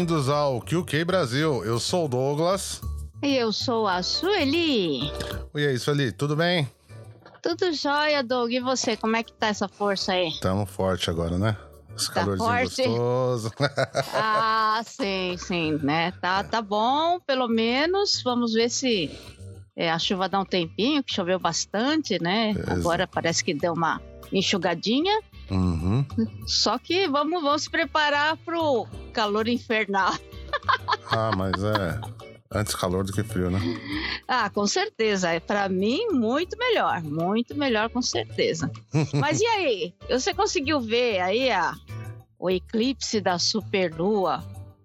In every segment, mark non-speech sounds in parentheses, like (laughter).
bem-vindos ao QK Brasil. Eu sou o Douglas. E eu sou a Sueli. E aí, Sueli, tudo bem? Tudo jóia, Doug. E você, como é que tá essa força aí? Tamo forte agora, né? Esse tá forte. gostoso. (laughs) ah, sim, sim, né? Tá, tá bom, pelo menos. Vamos ver se é, a chuva dá um tempinho, que choveu bastante, né? Agora parece que deu uma enxugadinha. Uhum. Só que vamos, vamos se preparar pro calor infernal. (laughs) ah, mas é. Antes calor do que frio, né? Ah, com certeza. É para mim muito melhor, muito melhor com certeza. (laughs) Mas e aí? Você conseguiu ver aí a, o eclipse da superlua?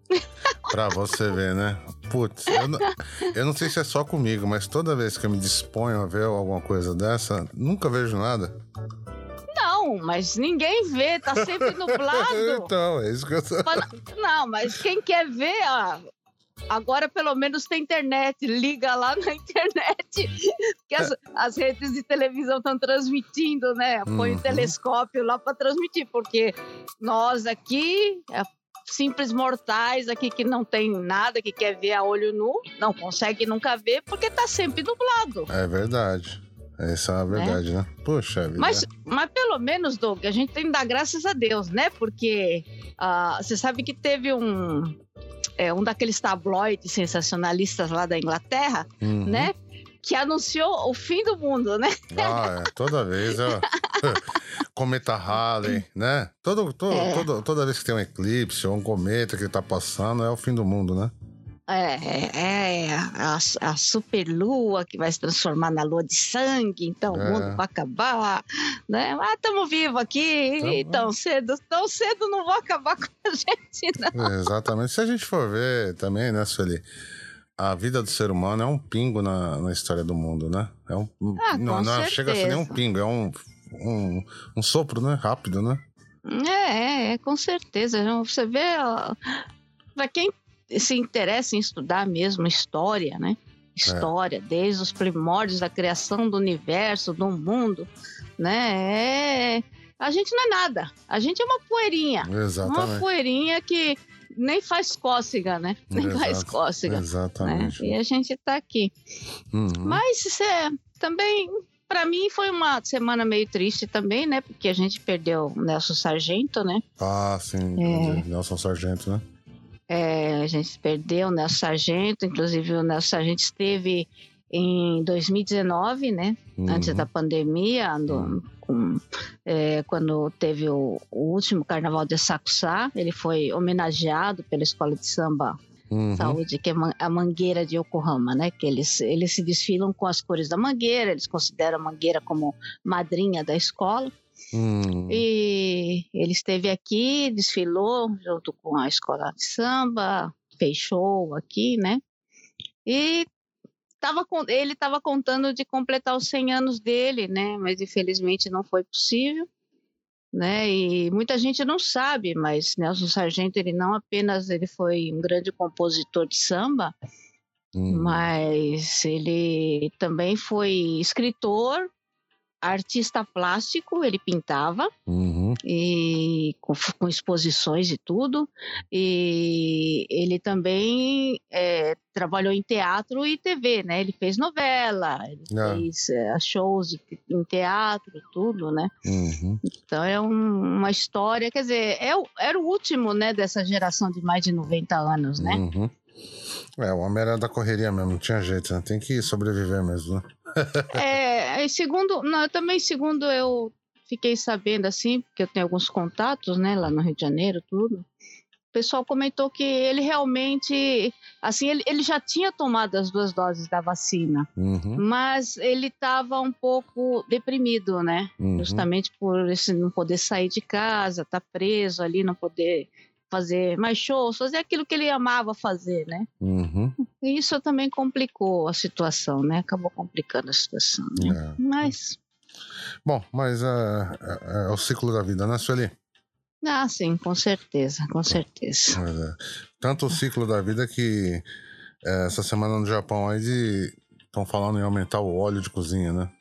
(laughs) pra você ver, né? Putz, eu não, eu não sei se é só comigo, mas toda vez que eu me disponho a ver alguma coisa dessa, nunca vejo nada. Não, mas ninguém vê, tá sempre (laughs) nublado. então, é isso que eu tô... Não, mas quem quer ver, ó, Agora, pelo menos, tem internet. Liga lá na (laughs) internet. Que as, as redes de televisão estão transmitindo, né? Põe uhum. o telescópio lá para transmitir, porque nós aqui, é, simples mortais aqui que não tem nada, que quer ver a olho nu, não consegue nunca ver, porque tá sempre nublado. É verdade. Essa é a verdade, né? né? Puxa vida. Mas, mas pelo menos, Doug, a gente tem que dar graças a Deus, né? Porque uh, você sabe que teve um, é, um daqueles tabloides sensacionalistas lá da Inglaterra, uhum. né? Que anunciou o fim do mundo, né? Ah, é, toda vez. É... (laughs) cometa Halley, né? Todo, todo, é. todo, toda vez que tem um eclipse ou um cometa que tá passando, é o fim do mundo, né? É, é, é a, a superlua que vai se transformar na lua de sangue, então é. o mundo vai acabar, né? Mas estamos vivos aqui então, e tão cedo, tão cedo não vou acabar (laughs) com a gente, não. É, exatamente. Se a gente for ver também, né, Sueli? A vida do ser humano é um pingo na, na história do mundo, né? É um, ah, não, não chega a ser nem um pingo, é um, um, um sopro, né? Rápido, né? É, é, é com certeza. Você vê, para quem se interessa em estudar mesmo história, né? História, é. desde os primórdios da criação do universo, do mundo, né? É... A gente não é nada. A gente é uma poeirinha. Exatamente. Uma poeirinha que nem faz cócega, né? (laughs) Nem Exato. faz cócega. Exatamente. Né? E a gente tá aqui. Uhum. Mas é, também, para mim, foi uma semana meio triste também, né? Porque a gente perdeu o Nelson Sargento, né? Ah, sim. É... Nelson Sargento, né? É, a gente perdeu o Nelson Sargento, inclusive o Nelson Sargento esteve em 2019, né? Uhum. Antes da pandemia, do, com, é, quando teve o, o, último carnaval de Sacuçá, ele foi homenageado pela Escola de Samba uhum. Saúde, que é a Mangueira de Yokohama, né? Que eles, eles se desfilam com as cores da Mangueira, eles consideram a Mangueira como madrinha da escola. Hum. E ele esteve aqui, desfilou junto com a escola de samba, fez show aqui, né? E tava, ele estava contando de completar os 100 anos dele, né? Mas infelizmente não foi possível. Né? E muita gente não sabe, mas Nelson Sargento ele não apenas ele foi um grande compositor de samba, hum. mas ele também foi escritor, artista plástico, ele pintava uhum. e com, com, exposições e tudo. E ele também é, trabalhou em teatro e TV, né? Ele fez novela, ele ah. fez é, shows de, em teatro tudo, né? Uhum. Então é um, uma história, quer dizer, é, era o último, né, dessa geração de mais de 90 anos, né? Uhum. É, o homem era da correria mesmo, não tinha jeito, né? Tem que sobreviver mesmo, né? é, segundo, não, também segundo eu fiquei sabendo assim, porque eu tenho alguns contatos, né, lá no Rio de Janeiro, tudo. O pessoal comentou que ele realmente, assim, ele, ele já tinha tomado as duas doses da vacina, uhum. mas ele estava um pouco deprimido, né? Uhum. Justamente por esse não poder sair de casa, estar tá preso ali, não poder fazer mais shows, fazer aquilo que ele amava fazer, né? Uhum. E isso também complicou a situação, né? Acabou complicando a situação. Né? É. Mas. Bom, mas é, é, é, o ciclo da vida, né, Sueli? Ah, sim, com certeza, com certeza. É. Tanto o ciclo da vida que é, essa semana no Japão aí estão falando em aumentar o óleo de cozinha, né?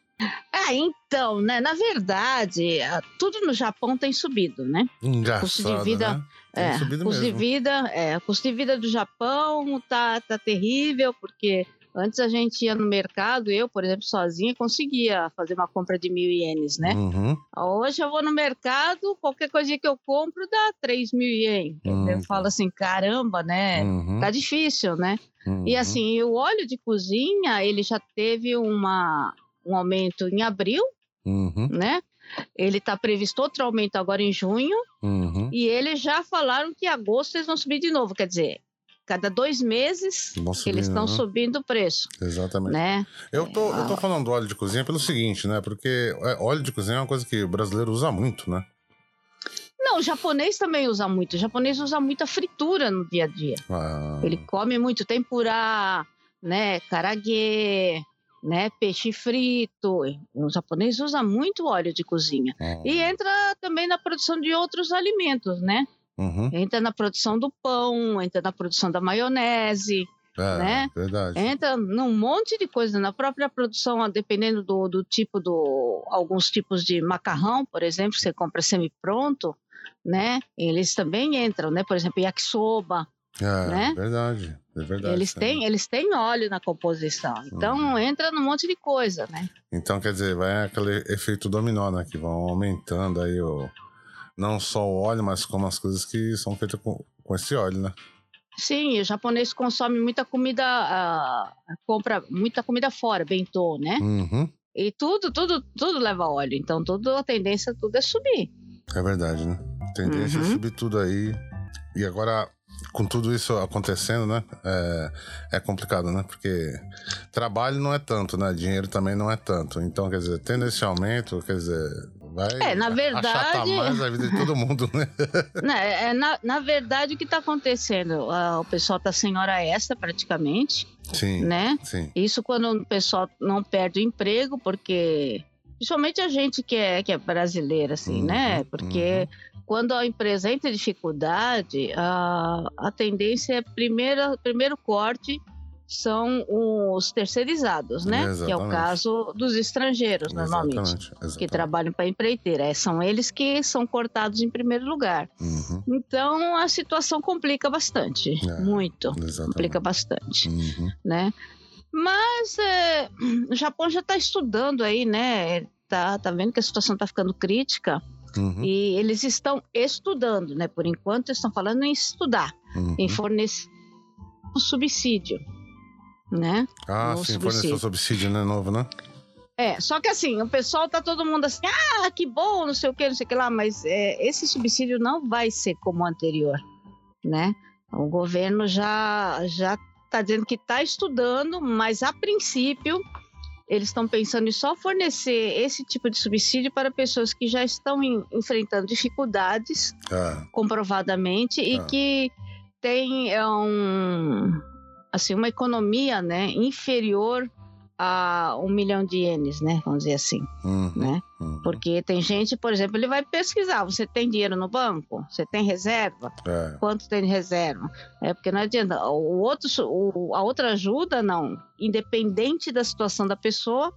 Ah, então, né? Na verdade, tudo no Japão tem subido, né? Engraçado, custo de vida, né? É, subido custo mesmo. de vida, é, custo de vida do Japão tá, tá terrível porque Antes a gente ia no mercado, eu, por exemplo, sozinha, conseguia fazer uma compra de mil ienes, né? Uhum. Hoje eu vou no mercado, qualquer coisa que eu compro dá 3 mil ienes. Uhum. Eu falo assim, caramba, né? Uhum. Tá difícil, né? E uhum. assim, o óleo de cozinha, ele já teve uma, um aumento em abril, uhum. né? Ele está previsto outro aumento agora em junho. Uhum. E eles já falaram que em agosto eles vão subir de novo. Quer dizer, cada dois meses eles estão né? subindo o preço. Exatamente. Né? Eu, tô, eu tô falando do óleo de cozinha pelo seguinte, né? Porque é, óleo de cozinha é uma coisa que o brasileiro usa muito, né? Não, o japonês também usa muito. O japonês usa muita fritura no dia a dia. Ah. Ele come muito tempurá, né? Karaguê, né? Peixe frito. O japonês usa muito óleo de cozinha. E entra também na produção de outros alimentos, né? Uhum. Entra na produção do pão, entra na produção da maionese, é, né? Verdade. Entra num monte de coisa, na própria produção, dependendo do, do tipo do. Alguns tipos de macarrão, por exemplo, você compra semi-pronto, né? Eles também entram, né? Por exemplo, yakisoba. É, né? verdade, é verdade. Eles têm, eles têm óleo na composição, então uhum. entra num monte de coisa, né? Então, quer dizer, vai aquele efeito dominó, né? Que vão aumentando aí o, não só o óleo, mas como as coisas que são feitas com, com esse óleo, né? Sim, o japonês consome muita comida, uh, compra muita comida fora, bentô, né? Uhum. E tudo, tudo, tudo leva óleo. Então, tudo, a tendência tudo é subir. É verdade, né? A tendência é uhum. é subir tudo aí. E agora, com tudo isso acontecendo, né? É, é, complicado, né? Porque trabalho não é tanto, né? Dinheiro também não é tanto. Então, quer dizer, tendo esse aumento, quer dizer, vai é, na verdade, mais a vida de todo mundo, né? (laughs) é, na, na verdade, o que está acontecendo? O pessoal está sem hora extra praticamente. Sim. Né? Sim. Isso quando o pessoal não perde o emprego, porque. Principalmente a gente que é, que é brasileira, assim, uhum, né? Porque uhum. Quando a empresa entra em dificuldade, a, a tendência é primeiro, primeiro corte são os terceirizados, né? Exatamente. Que é o caso dos estrangeiros, normalmente, exatamente, exatamente. que trabalham para a empreiteira. É, são eles que são cortados em primeiro lugar. Uhum. Então a situação complica bastante, é, muito, complica bastante, uhum. né? Mas é, o Japão já está estudando aí, né? Tá, tá vendo que a situação está ficando crítica. Uhum. E eles estão estudando, né? Por enquanto, estão falando em estudar, uhum. em fornecer um subsídio né? Ah, sim, forneceu subsídio, né? Novo, né? É, só que assim, o pessoal tá todo mundo assim, ah, que bom, não sei o que, não sei o que lá, mas é, esse subsídio não vai ser como o anterior, né? O governo já já tá dizendo que está estudando, mas a princípio eles estão pensando em só fornecer esse tipo de subsídio para pessoas que já estão em, enfrentando dificuldades, ah. comprovadamente, ah. e que têm é, um assim, uma economia né, inferior a um milhão de ienes, né? Vamos dizer assim, uhum, né? Uhum. Porque tem gente, por exemplo, ele vai pesquisar, você tem dinheiro no banco? Você tem reserva? É. Quanto tem de reserva? É porque não adianta. O outro, o, a outra ajuda, não. Independente da situação da pessoa,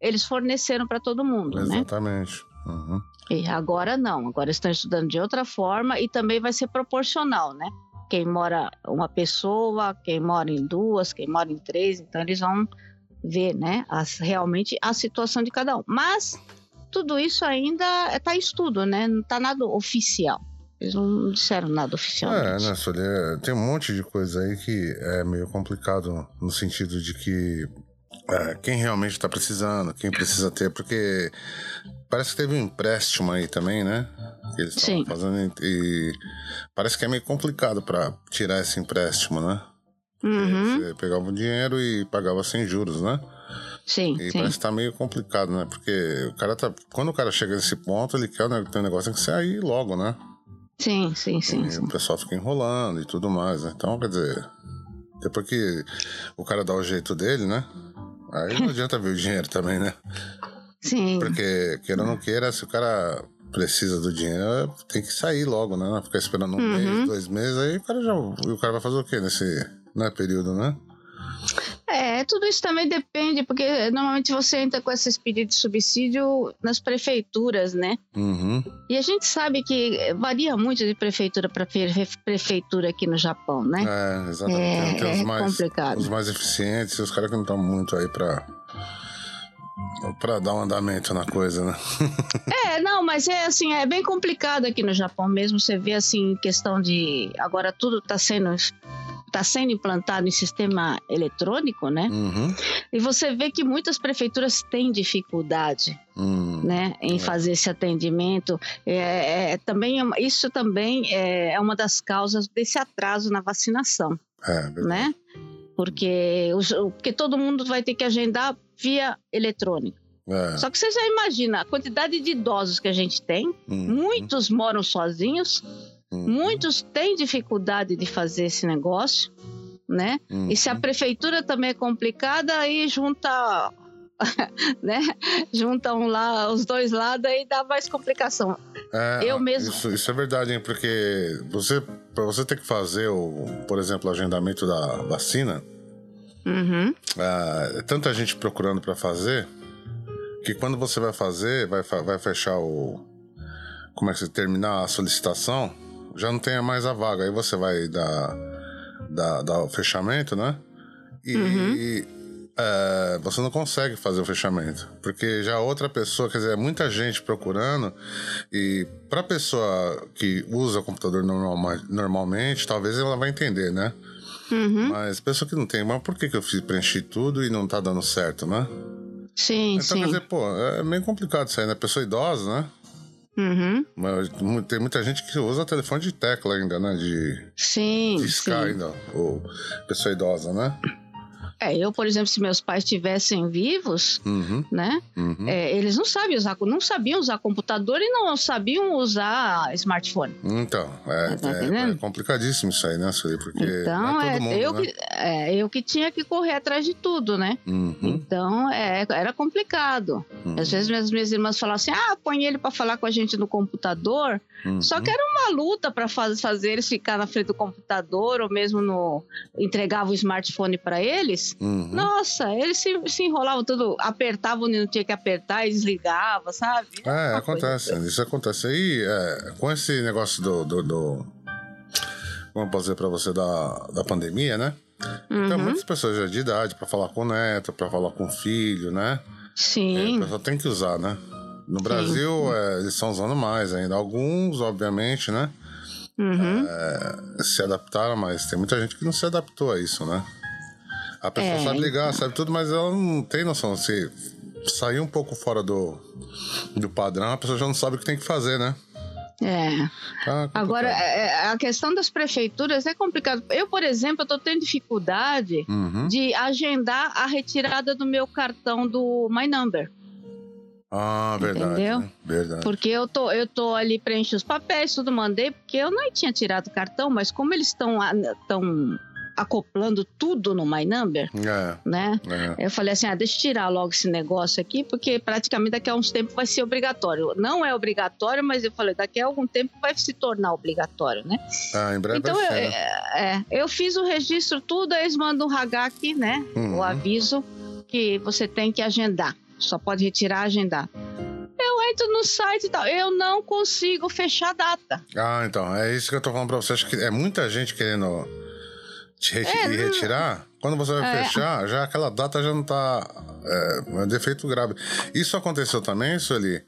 eles forneceram para todo mundo, Exatamente. né? Exatamente. Uhum. E agora não, agora estão estudando de outra forma e também vai ser proporcional, né? quem mora uma pessoa, quem mora em duas, quem mora em três, então eles vão ver, né, as, realmente a situação de cada um. Mas tudo isso ainda está em estudo, né? Não está nada oficial. Eles não disseram nada oficial. É, né, Solia, tem um monte de coisa aí que é meio complicado no sentido de que é, quem realmente está precisando, quem precisa ter, porque parece que teve um empréstimo aí também, né? Que eles estavam fazendo e parece que é meio complicado para tirar esse empréstimo, né? Uhum. Você pegava o dinheiro e pagava sem juros, né? Sim. E sim. parece que tá meio complicado, né? Porque o cara tá. Quando o cara chega nesse ponto, ele quer né, ter um negócio tem que sair logo, né? Sim, sim, sim. E sim. o pessoal fica enrolando e tudo mais, né? Então, quer dizer. Depois que o cara dá o jeito dele, né? Aí não adianta ver o dinheiro também, né? Sim. Porque, queira ou não queira, se o cara precisa do dinheiro, tem que sair logo, né? Ficar esperando um uhum. mês, dois meses, aí o cara já. O cara vai fazer o quê nesse né, período, né? É, tudo isso também depende, porque normalmente você entra com esses pedidos de subsídio nas prefeituras, né? Uhum. E a gente sabe que varia muito de prefeitura para prefeitura aqui no Japão, né? É, exatamente. É, tem os é mais, complicado. os mais eficientes os caras que não estão muito aí pra, pra dar um andamento na coisa, né? (laughs) É, não, mas é assim, é bem complicado aqui no Japão mesmo. Você vê assim, questão de. Agora tudo está sendo. Está sendo implantado em sistema eletrônico, né? Uhum. E você vê que muitas prefeituras têm dificuldade, Hum. né, em É. fazer esse atendimento. É, é, também é isso também é, é uma das causas desse atraso na vacinação, É, né? Porque, os- porque todo mundo vai ter que agendar via eletrônica. É. Só que você já imagina a quantidade de idosos que a gente tem. Uhum. Muitos moram sozinhos, Uhum. muitos têm dificuldade de fazer esse negócio, né? Uhum. E se a prefeitura também é complicada, aí junta, (laughs) né? Juntam lá os dois lados aí dá mais complicação. É, Eu mesmo. Isso, isso é verdade, hein? Porque você, para você ter que fazer, o, por exemplo, o agendamento da vacina, Uhum. ah, é tanta gente procurando para fazer que quando você vai fazer, vai, vai fechar o. Como é que você terminar a solicitação, já não tem mais a vaga. Aí você vai dar, dar, dar o fechamento, né? E. Uhum. é, você não consegue fazer o fechamento, porque já outra pessoa, quer dizer, é muita gente procurando e para pessoa que usa o computador normal, normalmente, talvez ela vai entender, né? Uhum. Mas pessoa que não tem, mas por que, que eu fiz, preenchi tudo e não tá dando certo, né? Sim, Então, sim. quer dizer, pô, é meio complicado isso aí, né? Pessoa idosa, né? Uhum. Mas tem muita gente que usa telefone de tecla ainda, né? De Sim, discar sim. ainda, ou pessoa idosa, né? É, eu, por exemplo, se meus pais estivessem vivos, Uhum, né? uhum. é, eles não sabem usar, não sabiam usar computador e não sabiam usar smartphone. Então, é, Tá é- é complicadíssimo isso aí, né, Sueli? Porque Então, é é, todo mundo, eu, né? que, é, eu que tinha que correr atrás de tudo, né? Uhum, Então, é, era complicado. uhum, Às vezes minhas, minhas irmãs falavam assim: ah, põe ele para falar com a gente no computador. uhum. Só que era uma luta para faz, fazer eles ficar na frente do computador ou mesmo no entregava o smartphone para eles. Uhum. Nossa, eles se, se enrolavam tudo, apertavam onde não tinha que apertar e desligava, sabe? É, Uma coisa acontece, isso acontece. Aí, é, com esse negócio do, do, do- posso dizer pra você, da, da pandemia, né? Então, Uhum. muitas pessoas já de idade pra falar com o neto, pra falar com o filho, né? É, Sim, a pessoa tem que usar, né? No Brasil, é, eles estão usando mais ainda. Alguns, obviamente, né? uhum. Se adaptaram, mas tem muita gente que não se adaptou a isso, né? A pessoa É, sabe ligar, sabe tudo, mas ela não tem noção. Se sair um pouco fora do, do padrão, a pessoa já não sabe o que tem que fazer, né? é. Tá. Agora, é, a questão das prefeituras é complicado. Eu, por exemplo, estou tendo dificuldade Uhum. de agendar a retirada do meu cartão do My Number. Ah, verdade. Entendeu? né? Verdade. Porque eu tô, eu tô ali preenchendo os papéis, tudo mandei, porque eu não tinha tirado o cartão, mas como eles estão estão acoplando tudo no My Number, É, né? é. Eu falei assim, ah, deixa eu tirar logo esse negócio aqui, porque praticamente daqui a uns tempos vai ser obrigatório. Não é obrigatório, mas eu falei, daqui a algum tempo vai se tornar obrigatório, né? Ah, em breve Então, vai eu, ser, né? é, eu fiz o registro, tudo, eles mandam um aqui, né? Uhum. O aviso que você tem que agendar. Só pode retirar, agendar. Eu entro no site e tal, eu não consigo fechar a data. Ah, então, é isso que eu tô falando pra você. Acho que é muita gente querendo te reti- É, retirar. Quando você vai É. fechar, já aquela data já não tá. É, defeito grave. Isso aconteceu também, Sueli?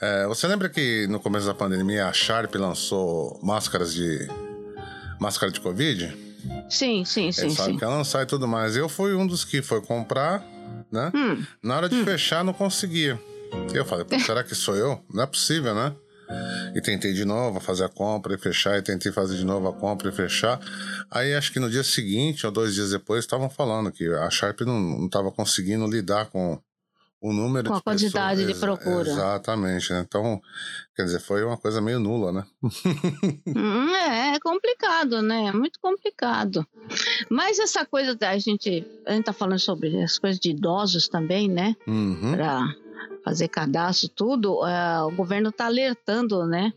É, você lembra que no começo da pandemia a Sharp lançou máscaras de. máscara de Covid? Sim, sim, sim, Eles sabem sim. que ela lançar e tudo mais. Eu fui um dos que foi comprar, né? Hum, Na hora de fechar, não conseguia. Eu falei, (laughs) será que sou eu? Não é possível, né? E tentei de novo fazer a compra e fechar, e tentei fazer de novo a compra e fechar. Aí acho que no dia seguinte, ou dois dias depois, estavam falando que a Sharp não estava conseguindo lidar com o número Com de a quantidade pessoas. de procura. Exatamente, né? Então, quer dizer, foi uma coisa meio nula, né? (laughs) hum, é, é complicado, né? É muito complicado. Mas essa coisa da gente. A gente tá falando sobre as coisas de idosos também, né? Uhum. Fazer cadastro, tudo. é, o governo tá alertando, né?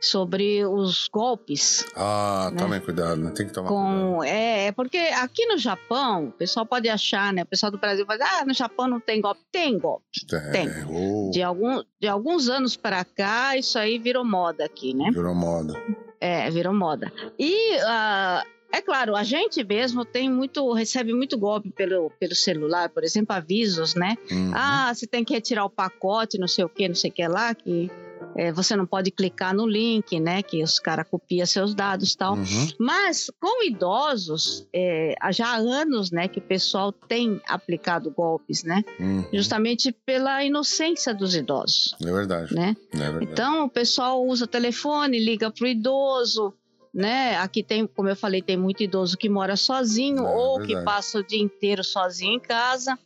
sobre os golpes. Ah, né? tomem cuidado, né? Tem que tomar Com, cuidado. É, é, porque aqui no Japão, o pessoal pode achar, né? O pessoal do Brasil fala, ah, no Japão não tem golpe. Tem golpe. É, tem. oh, De, algum, de alguns anos para cá, isso aí virou moda aqui, né? virou moda. É, virou moda. E ah, é claro, a gente mesmo tem muito, recebe muito golpe pelo, pelo celular, por exemplo, avisos, né? Uhum. Ah, você tem que retirar o pacote, não sei o que, não sei o que lá, que é, você não pode clicar no link, né? Que os caras copiam seus dados e tal. Uhum. Mas com idosos, é, há já há anos, né, que o pessoal tem aplicado golpes, né? Uhum. Justamente pela inocência dos idosos, É verdade. né? É verdade. Então o pessoal usa telefone, liga pro idoso, né? Aqui tem, como eu falei, tem muito idoso que mora sozinho É, ou que passa o dia inteiro sozinho em casa.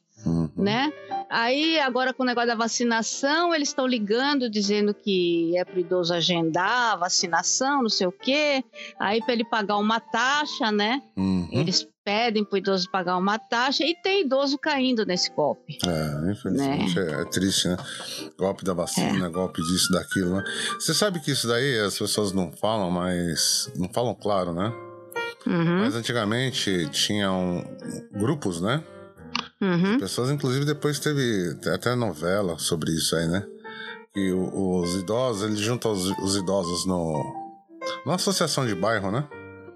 Né? Aí agora com o negócio da vacinação, eles estão ligando dizendo que é pro idoso agendar a vacinação, não sei o quê. Aí para ele pagar uma taxa, né? Uhum. Eles pedem pro idoso pagar uma taxa e tem idoso caindo nesse golpe. É, infelizmente é, é triste, né? Golpe da vacina, golpe disso, daquilo, né? Você sabe que isso daí as pessoas não falam, mas. Não falam claro, né? Uhum, Mas antigamente tinham grupos, né? Uhum. Pessoas, inclusive, depois teve até novela sobre isso aí, né? Que o- os idosos, eles juntam os, os idosos no. numa associação de bairro, né?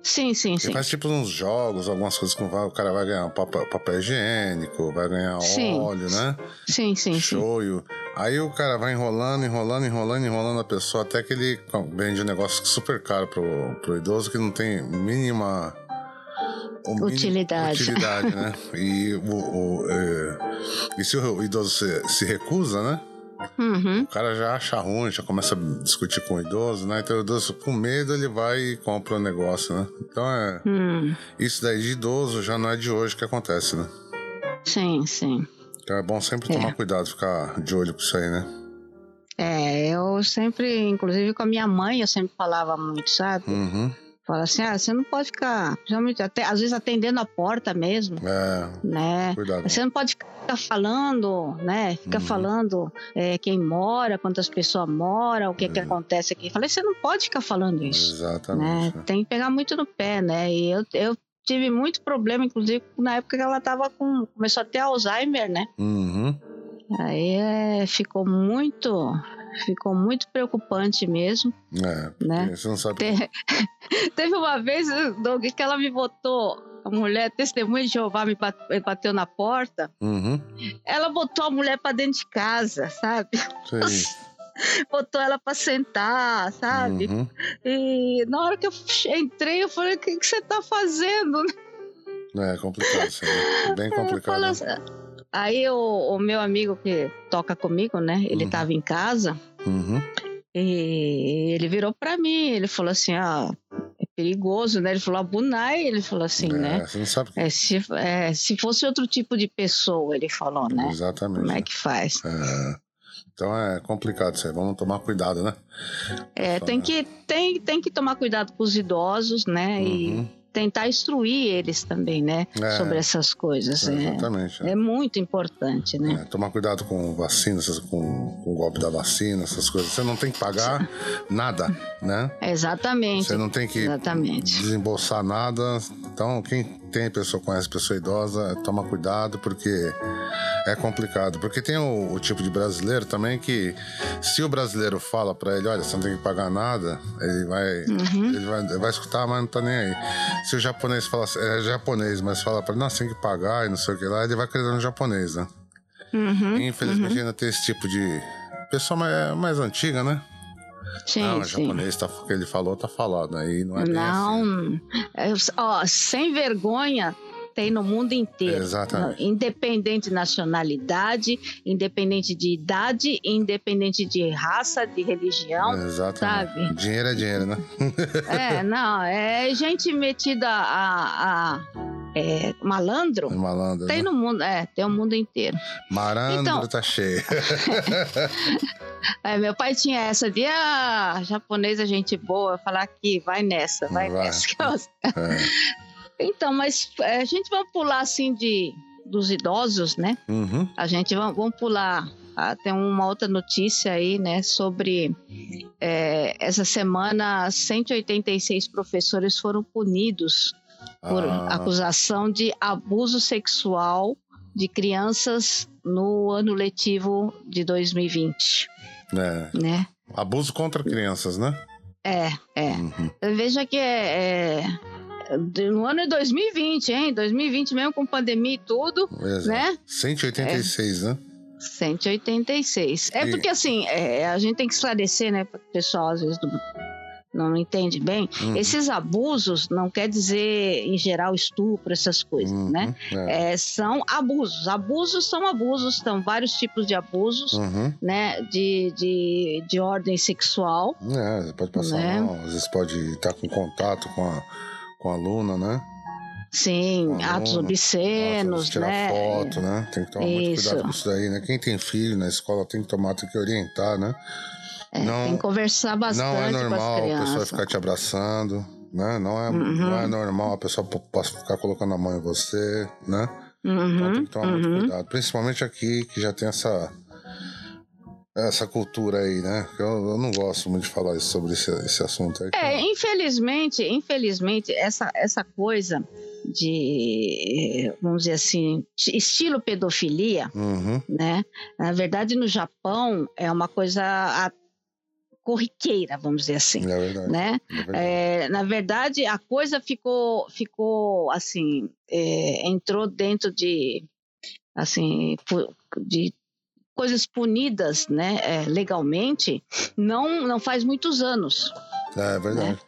Sim, sim, E sim. faz tipo uns jogos, algumas coisas com o cara vai ganhar papel, papel higiênico, vai ganhar Sim. óleo, né? Sim, sim, sim. Shoyu. Aí o cara vai enrolando, enrolando, enrolando, enrolando a pessoa até que ele vende um negócio super caro pro, pro idoso que não tem mínima. O Utilidade. utilidade, né? (laughs) E, o, o, é, e se o idoso se, se recusa, né? Uhum. O cara já acha ruim, já começa a discutir com o idoso, né? Então o idoso, com medo, ele vai e compra o negócio, né? Então é. Hum, Isso daí de idoso já não é de hoje que acontece, né? sim, sim. Então é bom sempre É. tomar cuidado, ficar de olho com isso aí, né? É, eu sempre, inclusive com a minha mãe, eu sempre falava muito, sabe? Uhum. Fala assim, ah, você não pode ficar, até, às vezes atendendo a porta mesmo, É, né? cuidado. Você não pode ficar falando, né? Fica Uhum. falando é, quem mora, quantas pessoas moram, o que que Uhum. acontece aqui. Falei, você não pode ficar falando isso, né? Exatamente. né? Tem que pegar muito no pé, né? E eu, eu tive muito problema, inclusive na época que ela tava com, começou a ter Alzheimer, né? Uhum. Aí é, ficou muito, ficou muito preocupante mesmo, É, né? você não sabe. Te- (laughs) Teve uma vez, Doug, que ela me botou, a mulher, testemunha de Jeová, me bat- me bateu na porta. Uhum. Ela botou a mulher pra dentro de casa, sabe? Sei. (laughs) Botou ela pra sentar, sabe? Uhum. E na hora que eu entrei, eu falei: o que, que você tá fazendo? É complicado aí. Bem (laughs) complicado. Assim- Aí o, o meu amigo que toca comigo, né? Ele Uhum. tava em casa Uhum. e ele virou pra mim, ele falou assim: ah, é perigoso, né? Ele falou Abunai, ele falou assim, é, né? Você não sabe. É, se, é, se fosse outro tipo de pessoa, ele falou, né? Exatamente. Como é que faz? É. Então é complicado isso aí. Vamos tomar cuidado, né? É, tem que, tem, tem que tomar cuidado com os idosos, né? E Uhum. Tentar instruir eles também, né? É. Sobre essas coisas. É, Exatamente. né? é muito importante, né? É, tomar cuidado com vacina, com, com o golpe da vacina, essas coisas. Você não tem que pagar nada, né? Exatamente. Você não tem que Exatamente. desembolsar nada. Então, quem tem pessoa, conhece pessoa idosa, toma cuidado, porque é complicado. Porque tem o, o tipo de brasileiro também que, se o brasileiro fala pra ele, olha, você não tem que pagar nada, ele vai, Uhum. ele vai, vai escutar, mas não tá nem aí. Se o japonês fala, é japonês, mas fala pra ele, não, você tem que pagar e não sei o que lá, ele vai acreditar no japonês, né? Uhum. Infelizmente ainda tem esse tipo de pessoa mais, mais antiga, né? Sim, não, o sim. japonês tá, o que ele falou tá falado, aí não é assim. Não, é, ó, sem vergonha tem no mundo inteiro. Exatamente. Independente de nacionalidade, independente de idade, independente de raça, de religião. Exatamente. sabe? Dinheiro é dinheiro, né? É, não, é gente metida a, a- é, malandro. Malandro. Tem né? no mundo, é, tem o mundo inteiro. Marandro Então- tá cheio. (laughs) É, meu pai tinha essa de, ah, japonês é gente boa, falar aqui, vai nessa, vai, Vai. nessa. É. Então, mas é, a gente vai pular assim de dos idosos, né? Uhum. A gente vai, vamos pular ah, tem uma outra notícia aí, né, sobre é, essa semana 186 professores foram punidos por ah. acusação de abuso sexual de crianças no ano letivo de 2020. É. Né? Abuso contra crianças, né? É, é. Uhum. Veja que é, é no ano de 2020, hein? 2020 mesmo com pandemia e tudo, Exato. né? 186, é. né? 186. É e... porque assim, é, a gente tem que esclarecer, né, para o pessoal às vezes do, não entende bem, uhum. esses abusos não quer dizer, em geral, estupro, essas coisas, uhum. né? É. É, são abusos. Abusos são abusos, são vários tipos de abusos, uhum. né? De, de, de ordem sexual. É, pode passar né? mal, às vezes pode estar com contato com a, com a aluna, né? Sim, atos obscenos, tirar né? foto, né? Tem que tomar isso. muito cuidado com isso daí, né? Quem tem filho na escola tem que tomar, tem que orientar, né? É, não, tem que conversar bastante Não é normal a pessoa ficar te abraçando, né? Não é, uhum. não é normal a pessoa possa ficar colocando a mão em você, né? Uhum. Então tem que tomar uhum. muito cuidado. Principalmente aqui, que já tem essa essa cultura aí, né? Eu, eu, não gosto muito de falar sobre esse, esse assunto aí. É, infelizmente, infelizmente, essa, essa coisa de, vamos dizer assim, estilo pedofilia, uhum. né? Na verdade, no Japão é uma coisa corriqueira, vamos dizer assim, é verdade, né? É verdade. É, na verdade, a coisa ficou, ficou assim, é, entrou dentro de, assim, de coisas punidas, né, é, legalmente, não, não faz muitos anos. É, é verdade. Né?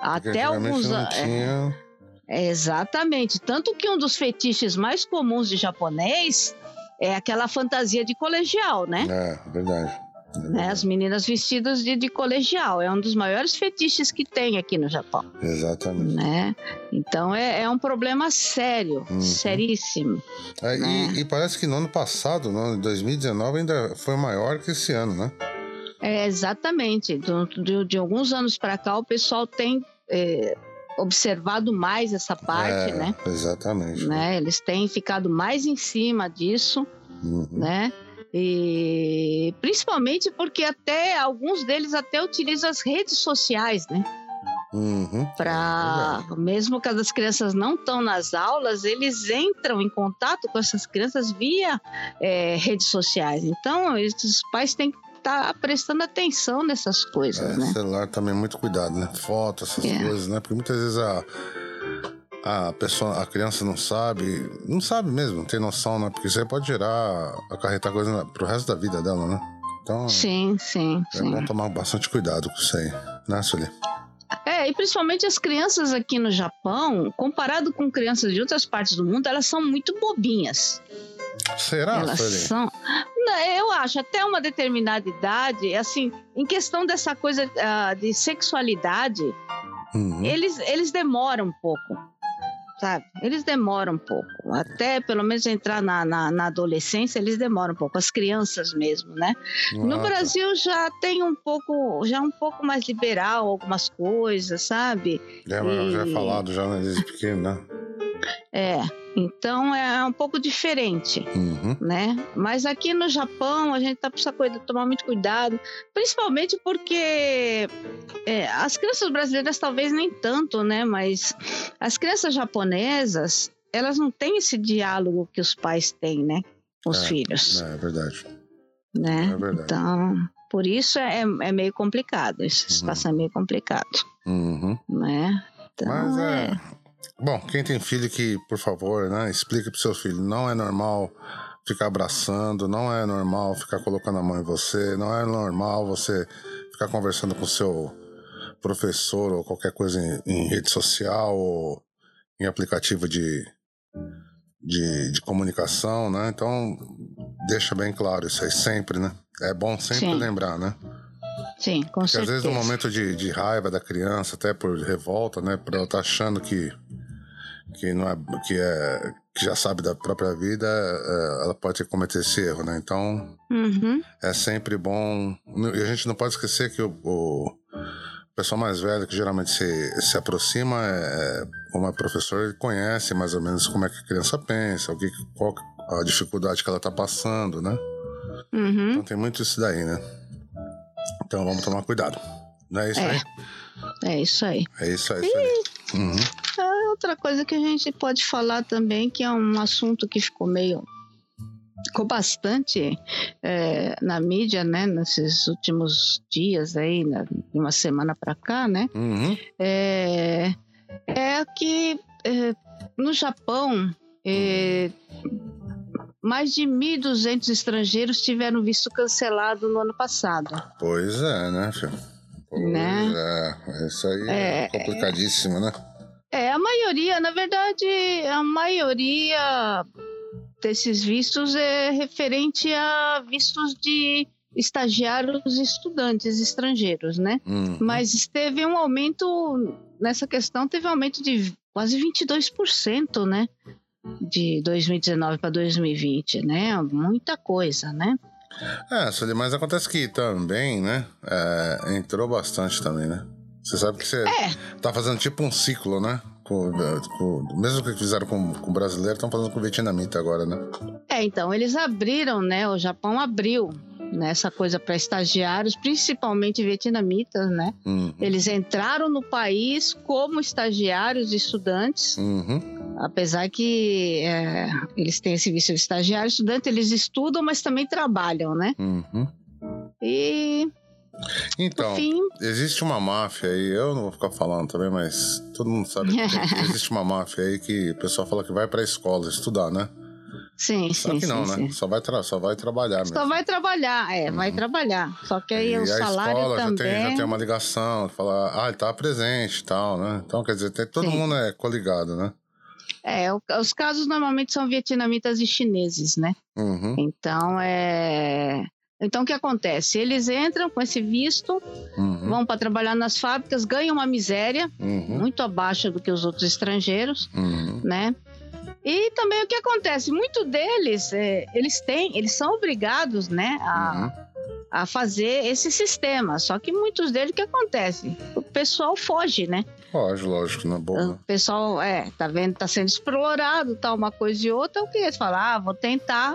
Até alguns anos. É, tinha... É, exatamente. Tanto que um dos fetiches mais comuns de japonês é aquela fantasia de colegial, né? É, verdade. Né? As meninas vestidas de, de, colegial. É um dos maiores fetiches que tem aqui no Japão. Exatamente. Né? Então é, é um problema sério, uhum. seríssimo. É, né? e, e, parece que no ano passado, no ano de 2019, ainda foi maior que esse ano, né? É, exatamente. De, de alguns anos para cá, o pessoal tem. É, observado mais essa parte, é, né? Exatamente. Né? Eles têm ficado mais em cima disso, uhum. né? E principalmente porque até alguns deles até utilizam as redes sociais, né? Uhum. Para é mesmo que as crianças não estão nas aulas, eles entram em contato com essas crianças via é, redes sociais. Então, os pais têm que estar tá prestando atenção nessas coisas, é, né? Celular também muito cuidado, né? Foto, essas é. coisas, né? Porque muitas vezes a a pessoa, a criança não sabe, não sabe mesmo, não tem noção, né? Porque isso aí pode gerar, acarretar coisa pro resto da vida dela, né? Então, sim, sim. É sim. bom tomar bastante cuidado com isso aí, né, Sueli? É, e principalmente as crianças aqui no Japão, comparado com crianças de outras partes do mundo, elas são muito bobinhas. Será, Elas Sueli? são. Eu acho, até uma determinada idade, assim, em questão dessa coisa uh, de sexualidade, uhum. eles, eles demoram um pouco sabe? Eles demoram um pouco. Até pelo menos entrar na, na, na adolescência, eles demoram um pouco. As crianças mesmo, né? Ah, no tá. Brasil já tem um pouco, já um pouco mais liberal algumas coisas, sabe? É, e... já é falado já né, desde pequeno, né? É, então é um pouco diferente, uhum. né? Mas aqui no Japão a gente tá precisando tomar muito cuidado, principalmente porque é, as crianças brasileiras talvez nem tanto, né? Mas as crianças japonesas elas não têm esse diálogo que os pais têm, né? Com os é, filhos. É, é verdade. Né? É verdade. Então, por isso é, é meio complicado. Esse uhum. espaço é meio complicado. Uhum. Né? Então, Mas é, é Bom, quem tem filho que, por favor, né, explica pro seu filho, não é normal ficar abraçando, não é normal ficar colocando a mão em você, não é normal você ficar conversando com seu professor ou qualquer coisa em, em rede social ou em aplicativo de, de, de, comunicação, né? Então, deixa bem claro isso aí sempre, né? É bom sempre Sim. lembrar, né? Sim, com Porque certeza. às vezes no momento de, de raiva da criança, até por revolta, né? Por ela estar tá achando que que não é que é que já sabe da própria vida, é, ela pode cometer esse erro, né? Então uhum. é sempre bom. E a gente não pode esquecer que o, o pessoal mais velho que geralmente se, se aproxima, é, como é professor, ele conhece mais ou menos como é que a criança pensa, o que, qual a dificuldade que ela está passando, né? Uhum. Então tem muito isso daí, né? Então vamos tomar cuidado. Não é isso É. aí? É isso aí. É isso aí. Uhum. É outra coisa que a gente pode falar também, que é um assunto que ficou meio. ficou bastante é, na mídia, né, nesses últimos dias aí, na, de uma semana para cá, né, Uhum. é, é que é, no Japão é, mais de 1.200 estrangeiros tiveram visto cancelado no ano passado. Pois é, né, filho? Pois Né? é. Isso aí é, É. complicadíssimo, né? É, a maioria, na verdade, a maioria desses vistos é referente a vistos de estagiários e estudantes estrangeiros, né? Uhum. Mas teve um aumento, nessa questão, teve um aumento de quase 22%, né? De 2019 para 2020, né? Muita coisa, né? É, Sueli, mas acontece que também, né? é, entrou bastante também, né? Você sabe que você É. tá fazendo tipo um ciclo, né? Com, com- mesmo que fizeram com, com o brasileiro, estão fazendo com o vietnamita agora, né? É, então, eles abriram, né? O Japão abriu né, essa coisa para estagiários, principalmente vietnamitas, né? Uhum. Eles entraram no país como estagiários e estudantes, Uhum. Apesar que é, eles têm esse visto de estagiário estudante, eles estudam, mas também trabalham, né? Uhum. E, Então, fim, existe uma máfia aí, eu não vou ficar falando também, mas todo mundo sabe que tem- (laughs) existe uma máfia aí que o pessoal fala que vai pra escola estudar, né? sim, Só sim, que não, sim, né? sim. Só vai, só vai trabalhar mesmo. Só vai trabalhar, é, vai trabalhar. Só que aí e o a salário escola já também. tem, já tem uma ligação, fala, ah, ele tá presente e tal, né? Então, quer dizer, tem- todo Sim. mundo é coligado, né? É, os casos normalmente são vietnamitas e chineses, né? Uhum. Então é. Então o que acontece? Eles entram com esse visto, Uhum. vão para trabalhar nas fábricas, ganham uma miséria Uhum. muito abaixo do que os outros estrangeiros, Uhum. né? E também o que acontece? Muito deles, é, eles têm, eles são obrigados, né, a, Uhum. a fazer esse sistema. Só que muitos deles, o que acontece? O pessoal foge, né? Lógico, lógico, na boa. O pessoal, é, tá vendo, tá sendo explorado, tal, uma coisa e outra, o que eles falam? Ah, vou tentar,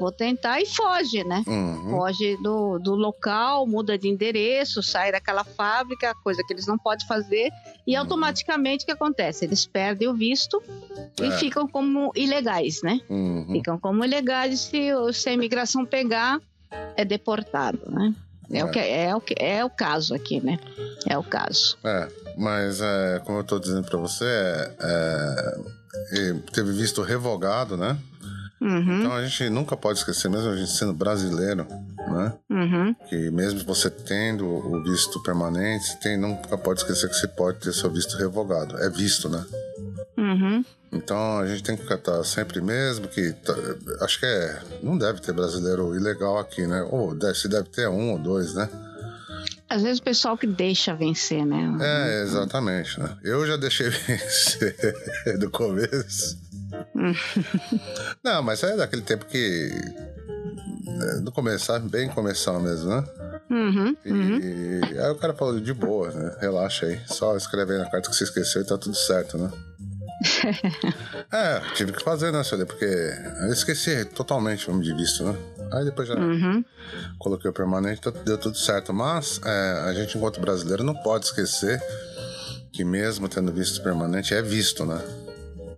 vou tentar e foge, né? Uhum. Foge do, do local, muda de endereço, sai daquela fábrica, coisa que eles não podem fazer, e Uhum. automaticamente o que acontece? Eles perdem o visto e É. ficam como ilegais, né? Uhum. Ficam como ilegais e se, se a imigração pegar, é deportado, né? É, O que, é, o que, é o caso aqui, né? É o caso. É, mas é, como eu tô dizendo pra você, é, é, teve visto revogado, né? Uhum, Então a gente nunca pode esquecer, mesmo a gente sendo brasileiro, né? uhum, Que mesmo você tendo o visto permanente, tem, nunca pode esquecer que você pode ter seu visto revogado. É visto, né? Uhum. Então a gente tem que estar sempre mesmo que tá- acho que é não deve ter brasileiro ilegal aqui, né? Ou deve, se deve ter um ou dois, né? Às vezes o pessoal que deixa vencer, né? É, exatamente, né? Eu já deixei (laughs) vencer do começo. (laughs) Não, mas é daquele tempo que. é, Do começo, sabe? Bem começar mesmo, né? Uhum, E uhum. aí o cara falou de boa, né? Relaxa aí. Só escreve aí na carta que você esqueceu e tá tudo certo, né? (laughs) é, tive que fazer, né, Celia? Porque eu esqueci totalmente o nome de visto, né? Aí depois já Uhum. coloquei o permanente, tá- deu tudo certo. Mas é, a gente, enquanto brasileiro, não pode esquecer que mesmo tendo visto permanente, é visto, né?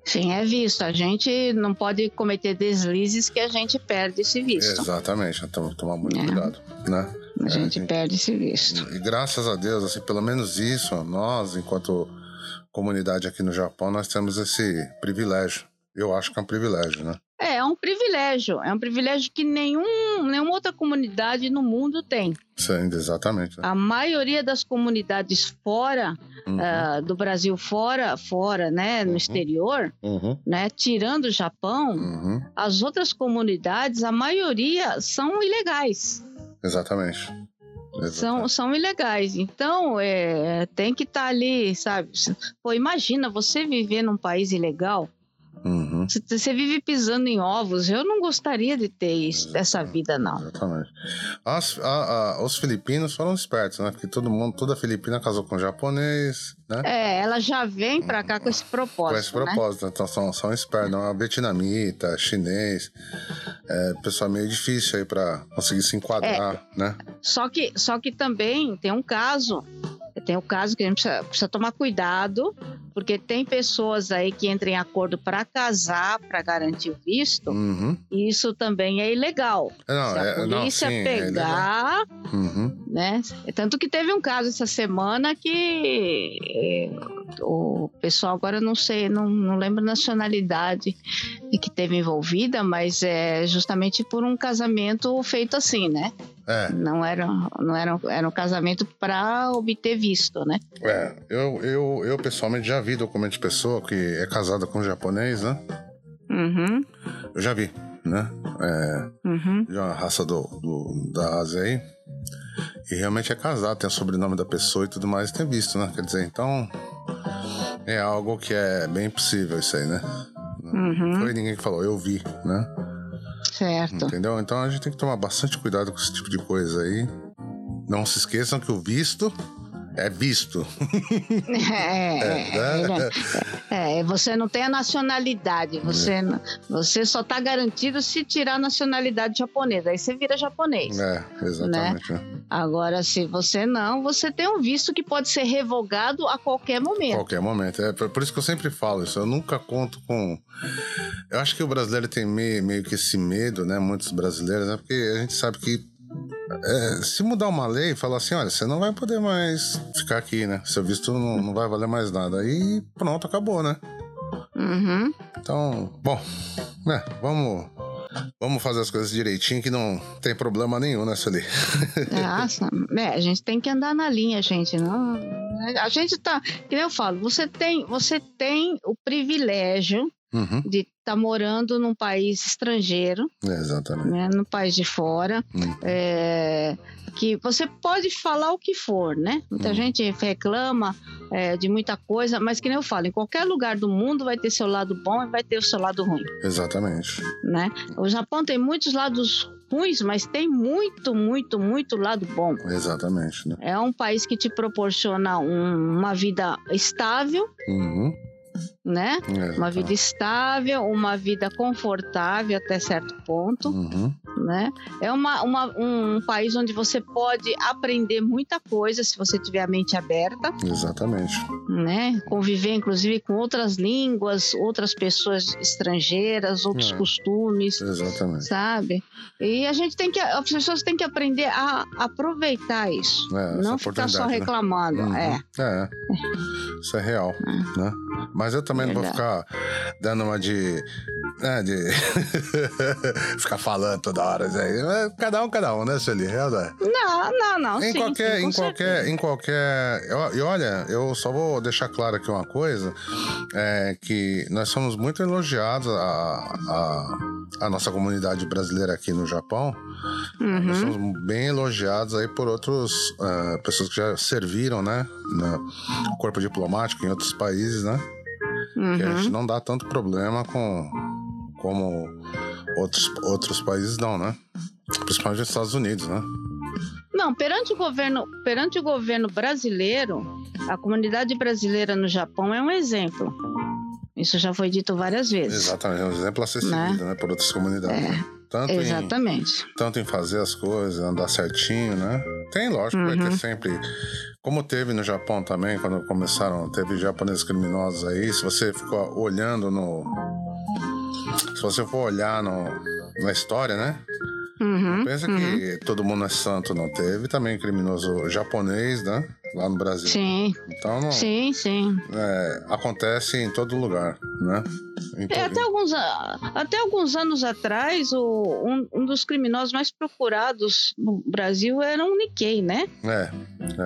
Sim, é visto. A gente não pode cometer deslizes que a gente perde esse visto. Exatamente, então tomar muito É. cuidado, né? A É, gente gente- perde esse visto. E graças a Deus, assim, pelo menos isso, nós, enquanto comunidade aqui no Japão, nós temos esse privilégio. Eu acho que é um privilégio, né? É, é um privilégio. É um privilégio que nenhum, nenhuma outra comunidade no mundo tem. Sim, exatamente. Né? A maioria das comunidades fora Uhum, ah, do Brasil, fora, fora, né, no Uhum. exterior, uhum, né, tirando o Japão, uhum, as outras comunidades, a maioria são ilegais. exatamente. São, Exatamente. são ilegais. Então, é, tem que estar ali, sabe? Pô, imagina você viver num país ilegal. Uhum, Você, você vive pisando em ovos. Eu não gostaria de ter isso, essa vida, não. exatamente. As- a- a- os filipinos foram espertos, né? Porque todo mundo, toda Filipina casou com japonês, né? É, ela já vem pra cá com esse propósito. Com esse né? propósito, então são, são espertos, não, vietnamita, chinês. é, pessoal meio difícil aí para conseguir se enquadrar, é. né? Só que, só que também tem um caso tem o caso que a gente precisa, precisa, tomar cuidado, porque tem pessoas aí que entram em acordo para casar, para garantir o visto, uhum. isso também é ilegal. Não, Se a é, polícia não, sim, é pegar, é uhum. né? Tanto que teve um caso essa semana que o pessoal agora não sei, não, não lembro a nacionalidade que teve envolvida, mas é justamente por um casamento feito assim, né? É. Não era, não era, era um casamento para obter visto, né? É, eu, eu, eu pessoalmente já vi documento de pessoa que é casada com um japonês, né? Uhum. Eu já vi, né? É, uhum. De uma raça do, do, da Ásia aí. E realmente é casado, tem o sobrenome da pessoa e tudo mais, tem visto, né? Quer dizer, então. É algo que é bem possível isso aí, né? Uhum. Não foi ninguém que falou, eu vi, né? Certo. Entendeu? Então a gente tem que tomar bastante cuidado com esse tipo de coisa aí. Não se esqueçam que o visto é visto. É, é, (laughs) né? é, é, você não tem a nacionalidade, você, é. você só está garantido se tirar a nacionalidade japonesa, aí você vira japonês. É, exatamente. Né? Agora, se você não, você tem um visto que pode ser revogado a qualquer momento. Qualquer momento. É por isso que eu sempre falo isso. Eu nunca conto com. Eu acho que o brasileiro tem meio, meio que esse medo, né? Muitos brasileiros, né? Porque a gente sabe que é, se mudar uma lei e falar assim, olha, você não vai poder mais ficar aqui, né? Seu visto não, não vai valer mais nada. Aí pronto, acabou, né? Uhum. Então, bom, né? Vamos, vamos fazer as coisas direitinho que não tem problema nenhum nessa lei. (laughs) Nossa, é, a gente tem que andar na linha, gente. Não, a gente tá, que nem eu falo, você tem, você tem o privilégio uhum. de estar tá morando num país estrangeiro, exatamente, né, no país de fora, uhum. é, que você pode falar o que for, né? Muita uhum. gente reclama é, de muita coisa, mas que nem eu falo, em qualquer lugar do mundo vai ter seu lado bom e vai ter o seu lado ruim. Exatamente. Né? O Japão tem muitos lados ruins, mas tem muito, muito, muito lado bom. Exatamente. Né? É um país que te proporciona um, uma vida estável. Uhum né? É, uma vida estável, uma vida confortável até certo ponto, uhum. né? É uma, uma, um país onde você pode aprender muita coisa se você tiver a mente aberta. Exatamente. Né? Conviver, inclusive, com outras línguas, outras pessoas estrangeiras, outros é. costumes. Exatamente. Sabe? E a gente tem que, as pessoas têm que aprender a aproveitar isso. É, não ficar só né? reclamando. Uhum. É. é. (laughs) Isso é real, é. né? Mas eu também Verdade. não vou ficar dando uma de. Né, de (laughs) ficar falando toda hora. Aí. Cada um, cada um, né, Sueli? Não, não, não. Em sim, qualquer, sim, em qualquer, em qualquer. E olha, eu só vou deixar claro aqui uma coisa: é que nós somos muito elogiados, a, a, a nossa comunidade brasileira aqui no Japão. Uhum. Nós somos bem elogiados aí por outras uh, pessoas que já serviram, né? No corpo diplomático em outros países, né? Uhum. Que a gente não dá tanto problema com como outros, outros países dão, né? Principalmente nos Estados Unidos, né? Não, perante o governo, perante o governo brasileiro, a comunidade brasileira no Japão é um exemplo. Isso já foi dito várias vezes. Exatamente, é um exemplo a ser né? seguido, né? né? Por outras comunidades. É. Tanto Exatamente. Em, tanto em fazer as coisas, andar certinho, né? Tem, lógico, uhum. vai ter uhum. sempre. Como teve no Japão também, quando começaram, teve japoneses criminosos aí. Se você ficou olhando no. Se você for olhar no, na história, né? Uhum, pensa uhum. que todo mundo é santo, não teve também criminoso japonês, né? Lá no Brasil. Sim. Então não. Sim, sim. É, acontece em todo lugar, né? É, até, alguns, até alguns anos atrás, o, um, um, dos criminosos mais procurados no Brasil era um Nikkei, né? É.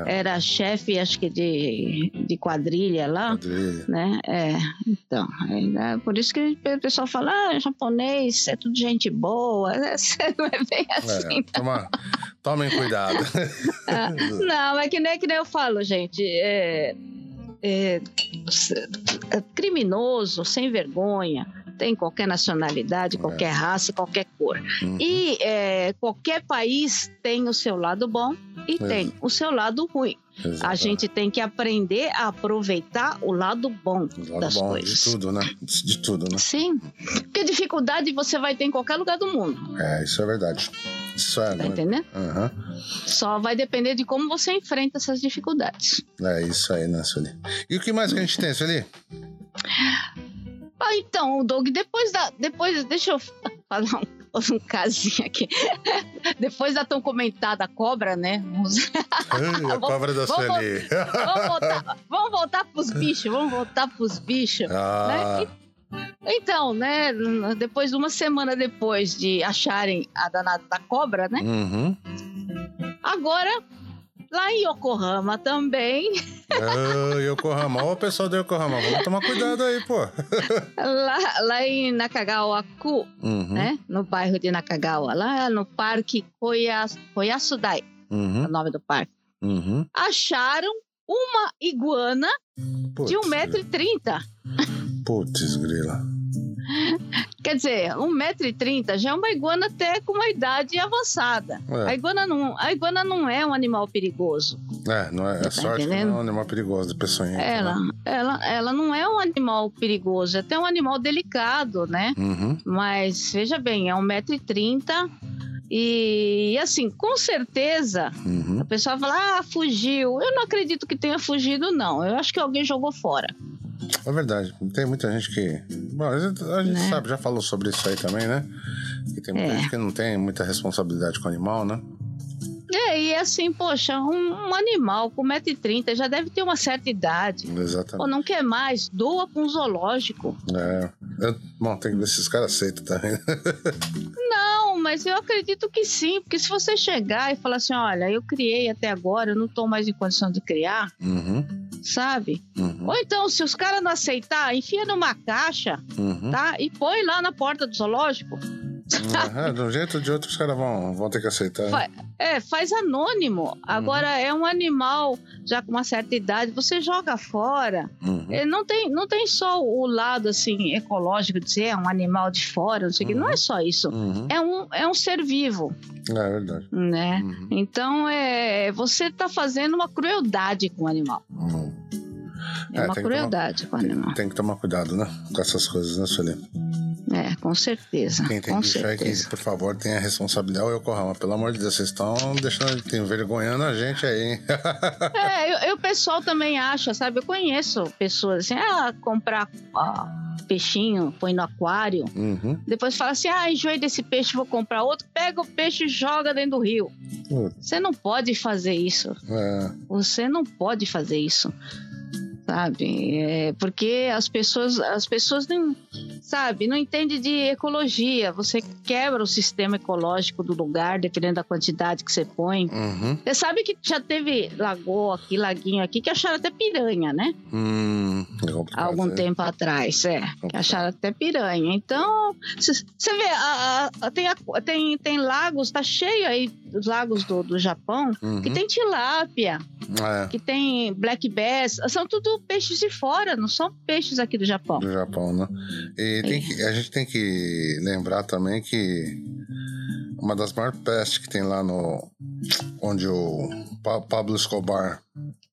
é. Era chefe, acho que de, de quadrilha lá. Quadrilha. Né? É, então. É, é por isso que o pessoal fala, ah, japonês, é tudo gente boa. (laughs) Não é bem é, assim. É, toma, tomem cuidado. (laughs) Não, é que nem, que nem eu falo, gente. É, é, criminoso, sem vergonha, tem qualquer nacionalidade, É. qualquer raça, qualquer cor. Uhum. E é, qualquer país tem o seu lado bom e É. tem o seu lado ruim. A gente tem que aprender a aproveitar o lado bom O lado das bom coisas. de tudo, né? De tudo, né? Sim, porque dificuldade você vai ter em qualquer lugar do mundo, É, isso é verdade. É. tá né? entendendo? Aham. Só vai depender de como você enfrenta essas dificuldades. É isso aí, né, Sueli? E o que mais que a gente tem, Sueli? Ah, então, Doug, depois da. Depois, deixa eu falar um, um casinho aqui. (laughs) depois da tão comentada cobra, né? Vamos, Ai, a (laughs) Vamos- cobra da vamos- Sueli. vamos voltar, vamos voltar pros bichos, vamos voltar pros bichos. Ah, Então, né? Depois, uma semana depois de acharem a danada da cobra, né? uhum. Agora, lá em Yokohama também, Ah, Yokohama. Ó, o pessoal do Yokohama, vamos tomar cuidado aí, pô. lá, lá em Nakagawa-ku, Uhum. né? No bairro de Nakagawa, lá no Parque Koyas, Koyasudai, é Uhum. o nome do parque. Uhum. Acharam uma iguana Putz, de 1,30m. Putz, grila. (laughs) Quer dizer, 1,30m já é uma iguana até com uma idade avançada. A É, iguana, não, a iguana não é um animal perigoso. é, não é, é Tá sorte que entendendo? não é um animal perigoso de peçonhenta. Ela, Né? ela, ela não é um animal perigoso, é até um animal delicado, né? Uhum. Mas veja bem, é 1,30m. E assim, com certeza, Uhum. a pessoa fala, ah, fugiu. Eu não acredito que tenha fugido, não. Eu acho que alguém jogou fora. É verdade. Tem muita gente que. Bom, a gente, Né? sabe, já falou sobre isso aí também, né? Que tem muita É. gente que não tem muita responsabilidade com o animal, né? É, e assim, poxa, um, um animal com 1,30m já deve ter uma certa idade. Ou Exatamente. não quer mais, doa para um zoológico. É. Eu- bom, tem que ver se os caras aceitam também. (laughs) Não, mas eu acredito que sim, porque se você chegar e falar assim, olha, eu criei até agora, eu não estou mais em condição de criar, uhum. Sabe? Uhum. Ou então, se os caras não aceitar, enfia numa caixa, Uhum. tá? E põe lá na porta do zoológico. De um jeito ou de outro, os caras vão, vão ter que aceitar. Vai. É, faz anônimo. Agora é um animal já com uma certa idade, você joga fora. Uhum. É, não, tem, não tem só o lado assim ecológico de dizer é um animal de fora, não sei o que. Uhum. Não é só isso. Uhum. É um, é um ser vivo, É verdade. né? Uhum. Então é você está fazendo uma crueldade com o animal. Uhum. É, É, uma tem crueldade com o Tem, animal. tem que tomar cuidado, né? Com essas coisas, né, Sueli? É, com certeza. Quem tem com que, certeza. por favor, tenha responsabilidade. Ô, Yokohama, pelo amor de Deus, vocês estão deixando, tem envergonhando a gente aí, hein? (laughs) É, eu, eu, o pessoal também acha, sabe? Eu conheço pessoas assim, ah, comprar ah, peixinho, põe no aquário. uhum. Depois fala assim, ah, enjoei desse peixe, vou comprar outro. Pega o peixe e joga dentro do rio. Putz, Você não pode fazer isso. é, Você não pode fazer isso. Sabe? É, porque as pessoas, as pessoas não, sabe, não entendem de ecologia. Você quebra o sistema ecológico do lugar, dependendo da quantidade que você põe. uhum. Você sabe que já teve lagoa aqui, laguinho aqui, que acharam até piranha, né? Hum, é Há algum né? tempo atrás, é. Que acharam até piranha. Então, você vê, a- a- tem, a- tem, tem lagos, tá cheio aí dos lagos do, do Japão, Uhum. que tem tilápia, É, que tem black bass. São tudo peixes de fora, não são peixes aqui do Japão. do Japão, né? E tem que- a gente tem que lembrar também que uma das maiores pestes que tem lá no. onde o Pa- Pablo Escobar.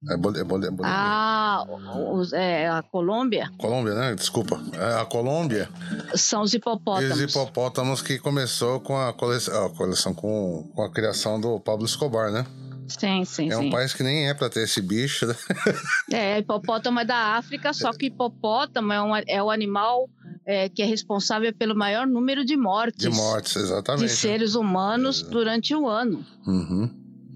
É, Bol é, Bol é Bolívia? Ah, os- é, a Colômbia Colômbia, né? Desculpa. É, a Colômbia. são os hipopótamos. os hipopótamos que começou com a coleção, a coleção com, com a criação do Pablo Escobar, né? Sim, sim, é um sim. país que nem é pra ter esse bicho, né? (laughs) É, hipopótamo é da África, só que hipopótamo é, um, é o animal é, que é responsável pelo maior número de mortes De mortes, de exatamente. seres humanos durante o ano. Uhum.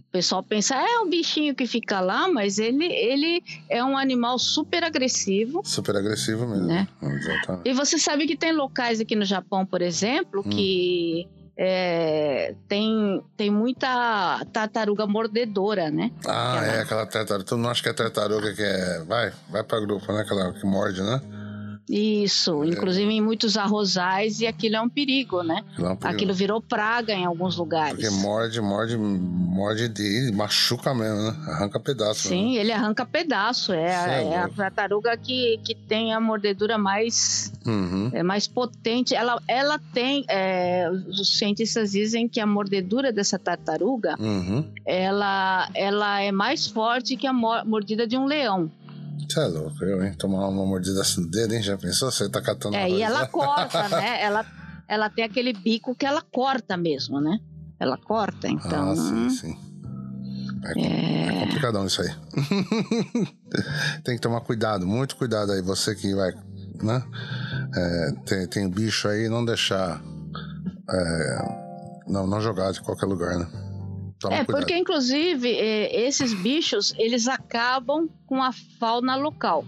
O pessoal pensa, é um bichinho que fica lá, mas ele, ele é um animal super agressivo. Super agressivo mesmo. Né? Exatamente. E você sabe que tem locais aqui no Japão, por exemplo, Hum. que é, tem, tem muita tartaruga mordedora, né? Ah, Aquela- é aquela tartaruga. Tu não acha que é tartaruga que é. Vai, vai pra grupo, né? Aquela que morde, né? Isso, inclusive em muitos arrozais, e aquilo é um perigo, né? Aquilo é um perigo. Aquilo virou praga em alguns lugares. Porque morde, morde, morde de machuca mesmo, né? Arranca pedaço. Sim, né? ele arranca pedaço. É, é é a tartaruga que, que tem a mordedura mais, Uhum. é mais potente. Ela, ela tem. é, os cientistas dizem que a mordedura dessa tartaruga Uhum. ela, ela é mais forte que a mo- mordida de um leão. Você é louco, eu, hein? Tomar uma mordida assim no dedo, hein? Já pensou? Você tá catando É, e ela corta, né? (laughs) Ela, ela tem aquele bico que ela corta mesmo, né? Ela corta, então. Ah, sim, sim. É, com- é complicadão isso aí. (laughs) tem que tomar cuidado, muito cuidado aí, você que vai, né? É, tem, tem bicho aí, não deixar. é, não, não jogar de qualquer lugar, né? É, cuidado. porque inclusive é, esses bichos eles acabam com a fauna local,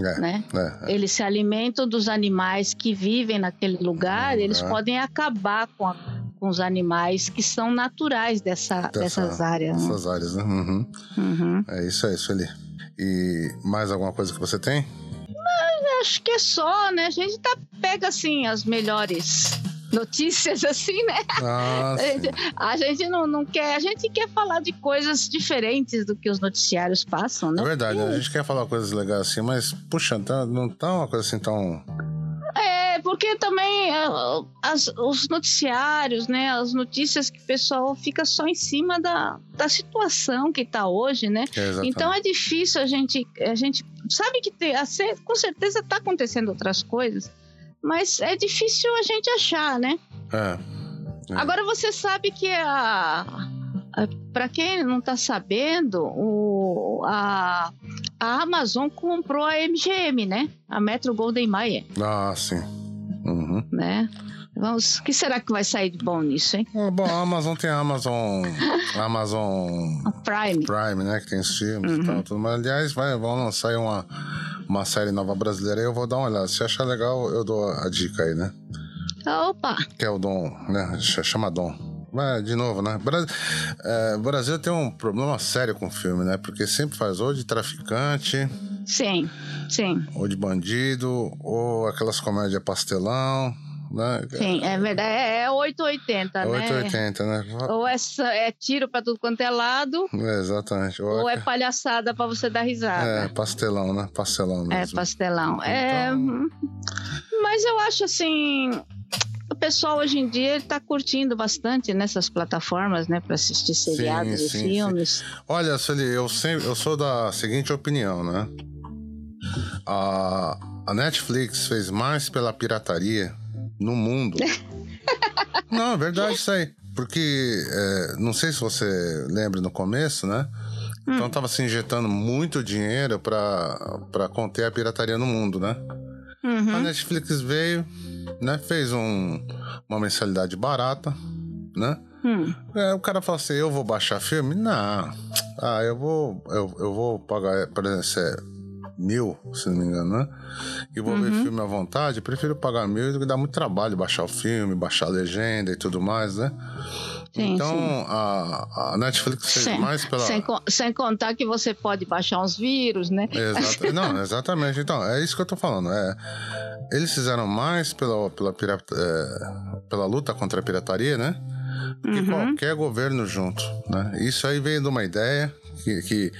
É, né? é, é. Eles se alimentam dos animais que vivem naquele lugar, eles lugar. podem acabar com, a- com os animais que são naturais dessa, Dessa- dessas áreas. né? Essas áreas, né? Uhum. Uhum. É isso aí, Sueli. E mais alguma coisa que você tem? Acho que é só, né? A gente tá, pega assim as melhores notícias, (laughs) assim, né? Ah, A gente, a gente não, não quer, a gente quer falar de coisas diferentes do que os noticiários passam, né? É verdade, a gente quer falar coisas legais assim, mas, puxa, tá- não tá uma coisa assim tão. É, porque também é, as- os noticiários, né, as notícias que o pessoal fica só em cima da, da situação que está hoje, né? é. Então é difícil a gente, a gente sabe que tem, a com certeza está acontecendo outras coisas, mas é difícil a gente achar, né? É. É. Agora você sabe que a, para quem não está sabendo, o, a, a Amazon comprou a MGM, né? A Metro Golden Mayer, Ah, sim. Uhum. né? Vamos, o que será que vai sair de bom nisso, hein? Ah, Bom, a Amazon tem a Amazon. Amazon Prime. Prime, né? Que tem os filmes e Uhum. tal. Tudo. Mas, aliás, vai, vão lançar aí uma, uma série nova brasileira aí, eu vou dar uma olhada. Se achar legal, eu dou a dica aí, né? Opa! Que é o Dom, né? Ch- Chama Dom. Mas, de novo, né? Bra é, o Brasil tem um problema sério com filme, né? Porque sempre faz ou de traficante, Sim, sim, ou de bandido, ou aquelas comédias pastelão, né? sim. É verdade. É, é 880, É né? 880, né? Ou é, é tiro pra tudo quanto é lado, É, exatamente. Ou, ou é, é palhaçada pra você dar risada. é, pastelão, né? Pastelão É, mesmo. pastelão. É, Então- hum, mas eu acho assim. O pessoal hoje em dia ele tá curtindo bastante nessas plataformas, né, para assistir seriados sim, e sim. filmes. Olha, Sueli, eu, sempre, eu sou da seguinte opinião, né? A, a Netflix fez mais pela pirataria no mundo. (laughs) não, é verdade isso aí. Porque, é, não sei se você lembra no começo, né? Então tava se injetando muito dinheiro para conter a pirataria no mundo, né? A Uhum. Netflix veio, né? Fez um, uma mensalidade barata, né? Hum, É, o cara fala assim, eu vou baixar filme? Não. Ah, eu vou. Eu, eu vou pagar, por exemplo, mil, se não me engano, né? E vou ver Uhum. filme à vontade, prefiro pagar mil e dá muito trabalho baixar o filme, baixar a legenda e tudo mais, né? Sim, então sim. A, a Netflix fez Sem, mais pela. sem, sem contar que você pode baixar uns vírus, né? Exato. Não, (laughs) exatamente. Então, é isso que eu tô falando. É, eles fizeram mais pela, pela, pirata- é, pela luta contra a pirataria, né? Do que Uhum. qualquer governo junto. Né? Isso aí veio de uma ideia que, que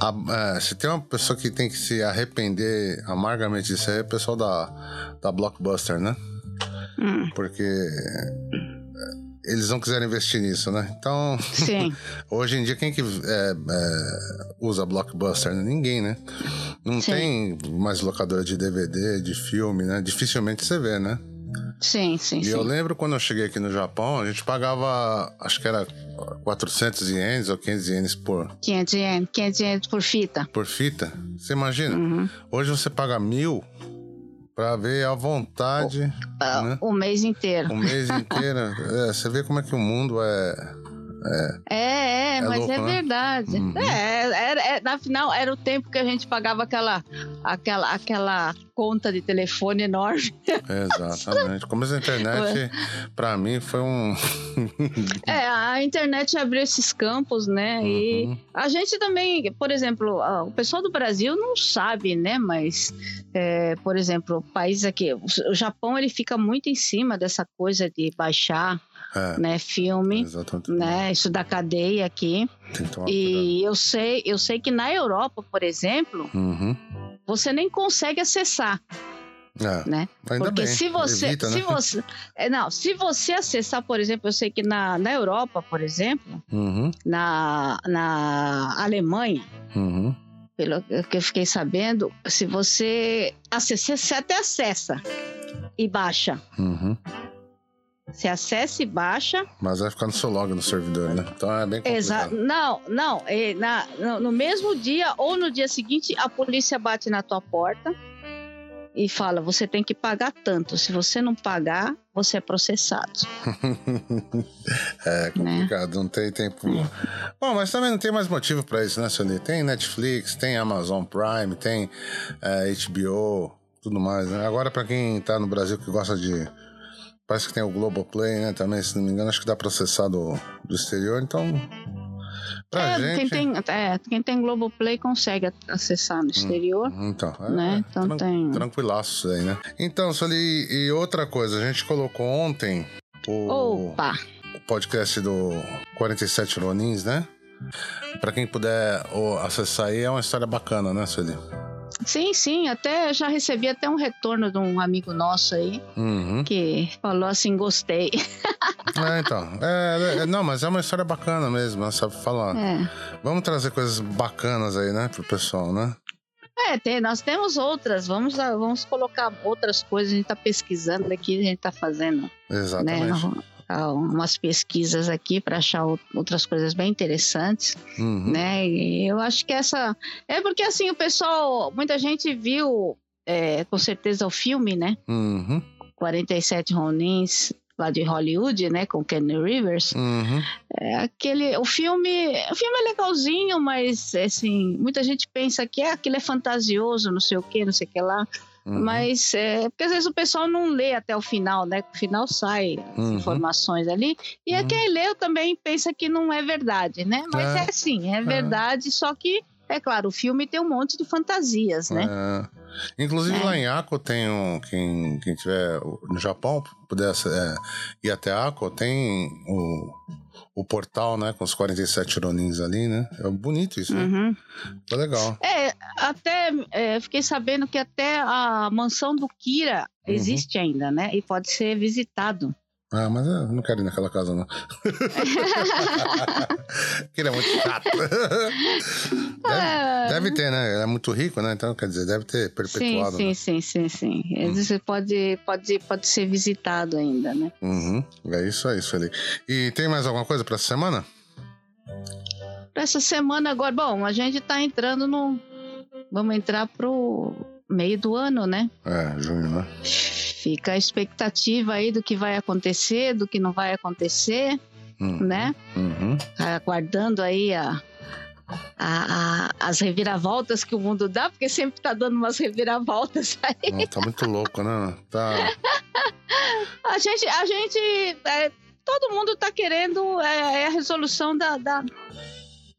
a- é, se tem uma pessoa que tem que se arrepender amargamente disso aí, é o pessoal da, da Blockbuster, né? Hum, Porque eles não quiseram investir nisso, né? Então, (laughs) Hoje em dia, quem que é, é, usa Blockbuster? Ninguém, né? Não Sim. tem mais locadora de DVD, de filme, né? Dificilmente você vê, né? Sim, sim, E sim. eu lembro quando eu cheguei aqui no Japão, a gente pagava, acho que era 400 ienes ou 500 ienes por, 500 ienes, 500 ienes por fita. por fita. Você imagina? Uhum. Hoje você paga mil pra ver à vontade, Ah, né? O mês inteiro. O mês inteiro. (laughs) É, você vê como é que o mundo é, É, é, é mas louco, é né? verdade. Uhum. É, era, é, na final era o tempo que a gente pagava aquela, aquela, aquela conta de telefone enorme. (laughs) Exatamente. Começo da internet, pra mim, foi um. (laughs) É, a internet abriu esses campos, né? E Uhum. a gente também, por exemplo, o pessoal do Brasil não sabe, né? Mas, é, por exemplo, o país aqui, o Japão, ele fica muito em cima dessa coisa de baixar, É, né? Filme, exatamente. né? Isso da cadeia aqui. E eu sei, eu sei que na Europa, por exemplo, Uhum. você nem consegue acessar, É, né? Porque bem. se você, Evita, se né? você, é, não, se você acessar, por exemplo, eu sei que na, na Europa, por exemplo, Uhum. na, na Alemanha, Uhum. pelo que eu fiquei sabendo, se você acessa, você até acessa e baixa. Uhum. Você acessa e baixa. Mas vai ficar no seu log no servidor, né? Então é bem complicado. Exato. Não, não. é, na, no, mesmo dia ou no dia seguinte, a polícia bate na tua porta e fala: você tem que pagar tanto. Se você não pagar, você é processado. (laughs) é complicado, não tem tempo. Bom, mas também não tem mais motivo pra isso, né, Sueli? Tem Netflix, tem Amazon Prime, tem é, HBO, tudo mais, né? Agora, pra quem tá no Brasil que gosta de. Parece que tem o Globoplay, né? Também, se não me engano, acho que dá pra acessar do, do exterior, então. Pra É, gente. quem, tem, é, quem tem Globoplay consegue acessar no exterior. Então, é, Né? Então tran- tem- tranquilaço isso aí, né? Então, Sueli, e outra coisa, a gente colocou ontem o, Opa! o podcast do 47 Ronins, né? Pra quem puder acessar aí, é uma história bacana, né, Sueli? Sim, sim, até já recebi até um retorno de um amigo nosso aí Uhum. que falou assim, gostei. (laughs) É, então. É, é, não, mas é uma história bacana mesmo, né? sabe falar. É. Vamos trazer coisas bacanas aí, né, pro pessoal, né? É, tem, nós temos outras, vamos, vamos colocar outras coisas, a gente tá pesquisando aqui, a gente tá fazendo, né, Exatamente. ah, umas pesquisas aqui para achar ou- outras coisas bem interessantes, Uhum. né, e eu acho que essa, é porque assim, o pessoal, muita gente viu, é, com certeza o filme, né, Uhum. 47 Ronins, lá de Hollywood, né, com Kenny Rivers, Uhum. É aquele, o filme, o filme é legalzinho, mas assim, muita gente pensa que é, aquilo é fantasioso, não sei o que, não sei o que lá. Uhum. Mas é, porque às vezes o pessoal não lê até o final, né? O final sai as Uhum. informações ali. E é Uhum. quem leu também pensa que não é verdade, né? Mas É. é, sim, é verdade, só que, é claro, o filme tem um monte de fantasias, né? É. Inclusive É. lá em Ako tem um. Quem, quem tiver no Japão, pudesse é, ir até Ako, tem o, o portal, né? Com os 47 Ronins ali, né? É bonito isso, né? Uhum. Foi legal. É, até é, fiquei sabendo que até a mansão do Kira Uhum. existe ainda, né? E pode ser visitado. Ah, mas eu não quero ir naquela casa, não. (laughs) Porque ele é muito chato. (laughs) deve, deve ter, né? Ele é muito rico, né? Então, quer dizer, deve ter Sim, perpetuado. sim, né? sim, sim, sim. Você pode, pode, pode ser visitado ainda, né? Uhum. É isso aí, isso ali. E tem mais alguma coisa pra essa semana? Pra essa semana agora, bom, a gente tá entrando no. Vamos entrar pro meio do ano, né? É, junho, né? Fica a expectativa aí do que vai acontecer, do que não vai acontecer, Hum. né? Uhum. Aguardando aí a, a- a- as reviravoltas que o mundo dá, porque sempre tá dando umas reviravoltas aí. Não, tá muito louco, né? Tá. (laughs) A gente, a gente, é, todo mundo tá querendo é, é a resolução da, da,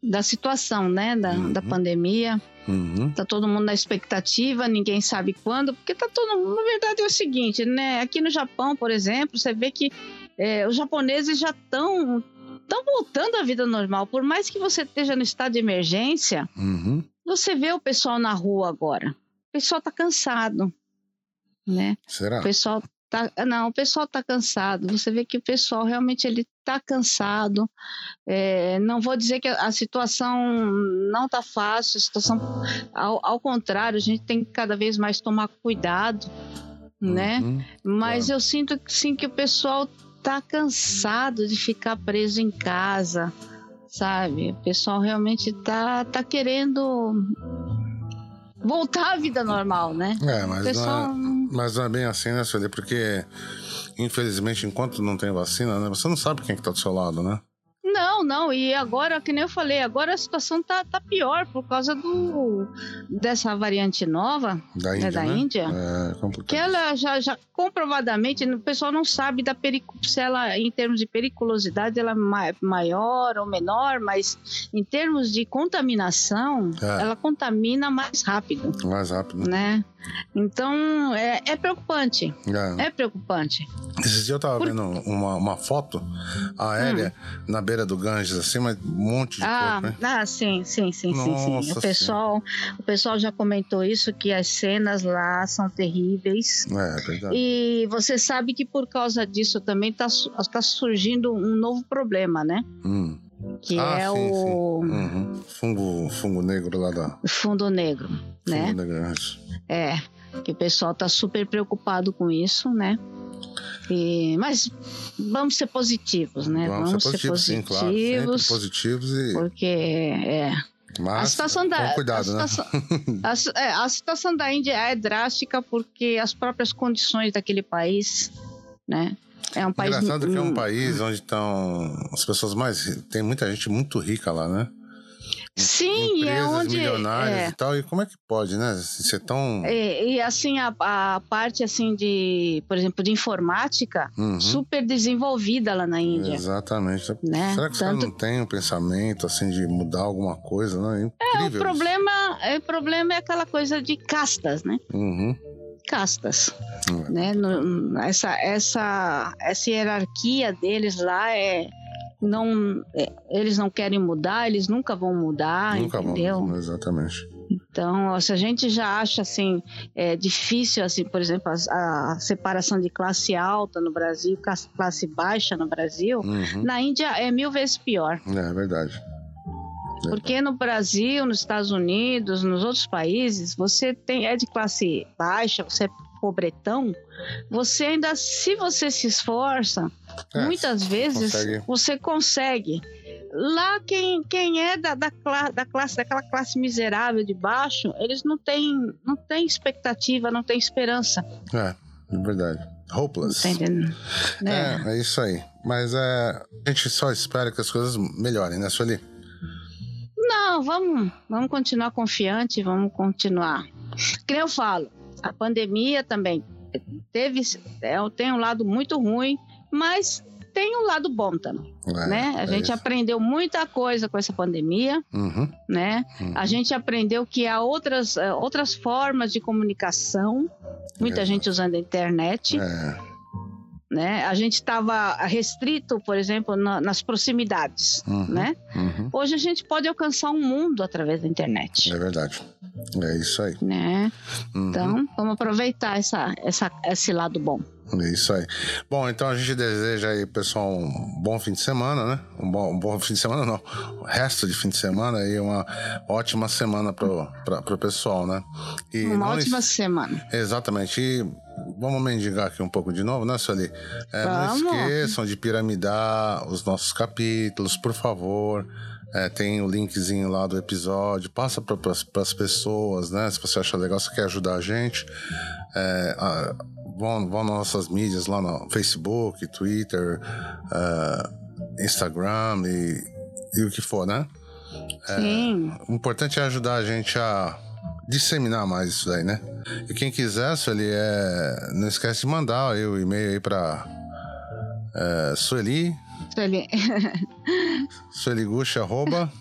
da situação, né? Da, Uhum. da pandemia. Uhum. Tá todo mundo na expectativa, ninguém sabe quando, porque tá todo mundo. Na verdade é o seguinte, né? Aqui no Japão, por exemplo, você vê que é, os japoneses já estão estão voltando à vida normal. Por mais que você esteja no estado de emergência, Uhum. você vê o pessoal na rua agora. O pessoal tá cansado, né? Será? O pessoal tá, não, o pessoal tá cansado. Você vê que o pessoal realmente ele tá cansado. É, não vou dizer que a, a situação não tá fácil. A situação, ao, ao contrário, a gente tem que cada vez mais tomar cuidado, né? Uhum. Mas claro. eu sinto que sim que o pessoal tá cansado de ficar preso em casa, sabe? O pessoal realmente tá tá querendo voltar à vida normal, né? É, mas pessoal não é, mas não é bem assim, né, Sueli? Porque, infelizmente, enquanto não tem vacina, né, você não sabe quem que tá do seu lado, né? Não, Não, e agora, que nem eu falei, agora a situação tá, tá pior por causa do dessa variante nova Da né, Índia. da né? Índia. É. Que ela já, já comprovadamente, o pessoal não sabe da perico, se ela, em termos de periculosidade, ela é ma- maior ou menor, mas em termos de contaminação, É. ela contamina mais rápido, Mais rápido. né? Então é, é preocupante, É. é preocupante. Esses dias eu tava Por- vendo uma, uma foto aérea na beira do Ganges, assim, mas um monte de Ah, corpo, hein? ah, sim, sim, sim, sim, sim. Nossa O pessoal, o pessoal já comentou isso que as cenas lá são terríveis. É, é verdade. E você sabe que por causa disso também está tá surgindo um novo problema, né? Hum. Que Ah, é sim, o Uhum. Fungo, fungo negro lá da. fundo negro, né? Fungo negro, é isso. É, que o pessoal tá super preocupado com isso, né? E, mas vamos ser positivos, né? Vamos, ser positivos, sim, claro. Sempre positivos e. porque é, a Mas, situação da com cuidado, a né? situação, (laughs) a si- é, a situação da Índia é drástica porque as próprias condições daquele país, né? É um país Engraçado que é um hum, país onde estão as pessoas mais. Tem muita gente muito rica lá, né? Sim, é Empresas onde milionárias é, e tal. E como é que pode, né? Ser tão. E, e, assim a, a parte assim de, por exemplo, de informática Uhum. super desenvolvida lá na Índia, Exatamente. né? Será que Tanto não têm um pensamento assim de mudar alguma coisa, né? É o incrível. isso. problema, é, o problema é aquela coisa de castas, né? Uhum. Castas, Hum. né? No- essa essa essa hierarquia deles lá é não é, eles não querem mudar, eles nunca vão mudar, Nunca entendeu? vamos. Exatamente. Então, se a gente já acha assim é, difícil, assim, por exemplo, a, a separação de classe alta no Brasil, classe, classe baixa no Brasil, Uhum. na Índia é mil vezes pior. É, é verdade. Porque no Brasil, nos Estados Unidos, nos outros países, você tem é de classe baixa, você é pobretão, você ainda, se você se esforça, É, muitas vezes consegue. você consegue. Lá quem, quem é da, da, da classe daquela classe miserável de baixo, eles não têm não têm expectativa, não têm esperança, É, é verdade. Hopeless. tá entendendo? Né? É, é isso aí. Mas é, a gente só espera que as coisas melhorem, né, Sueli? Não, vamos, vamos continuar confiante, vamos continuar. Que eu falo, a pandemia também teve, é, tem um lado muito ruim, mas tem um lado bom também, É, né? A é gente isso. aprendeu muita coisa com essa pandemia, Uhum, né? uhum. A gente aprendeu que há outras, eh, outras formas de comunicação, muita É. gente usando a internet, É, né? A gente estava restrito, por exemplo, na- nas proximidades, Uhum. né? uhum. Hoje a gente pode alcançar o mundo através da internet, É verdade. É isso aí. né? Uhum. Então, vamos aproveitar essa, essa, esse lado bom. É isso aí. Bom, então a gente deseja aí, pessoal, um bom fim de semana, né? Um bom, um bom fim de semana, não. O resto de fim de semana aí, uma ótima semana pro, pra, pro pessoal, né? E Uma ótima es- semana. Exatamente. E vamos mendigar aqui um pouco de novo, né, Sueli? É, não esqueçam de piramidar os nossos capítulos, por favor. É, tem o linkzinho lá do episódio. Passa para as pessoas, né? Se você acha legal, se quer ajudar a gente. É, ah, vão, vão nas nossas mídias lá no Facebook, Twitter, ah, Instagram e, e o que for, né? Sim. O importante é ajudar a gente a disseminar mais isso daí, né? E quem quiser, Sueli, é... não esquece de mandar o e-mail aí pra é, Sueli, Ele- (laughs) sueligucha, arroba,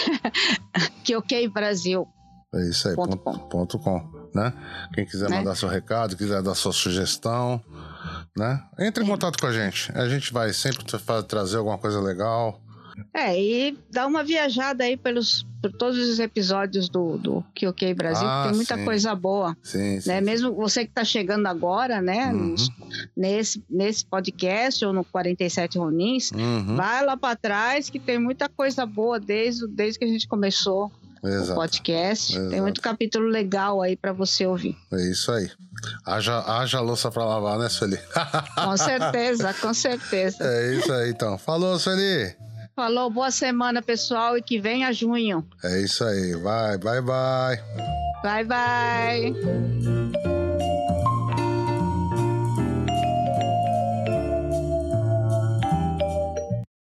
(laughs) que ok, Brasil. é isso aí, Ponto ponto, ponto com, né? Quem quiser Né? mandar seu recado, quiser dar sua sugestão, né? Entre em contato com a gente. A gente vai sempre tra- trazer alguma coisa legal. É, e dá uma viajada aí pelos, por todos os episódios do, do Que Ok Brasil, Ah, que tem muita sim. coisa boa. Sim, sim. Né? Mesmo você que está chegando agora, né? Uhum. nos- nesse, nesse podcast ou no 47 Ronins, Uhum, vai lá para trás que tem muita coisa boa desde, desde que a gente começou o exato. podcast. Exato. Tem muito capítulo legal aí para você ouvir. É isso aí. Haja, haja louça pra lavar, né, Sueli? Com (laughs) certeza, com certeza. é isso aí, então. Falou, Sueli! Falou, boa semana, pessoal, e que venha junho. É isso aí. Vai, bye, bye. Bye, bye.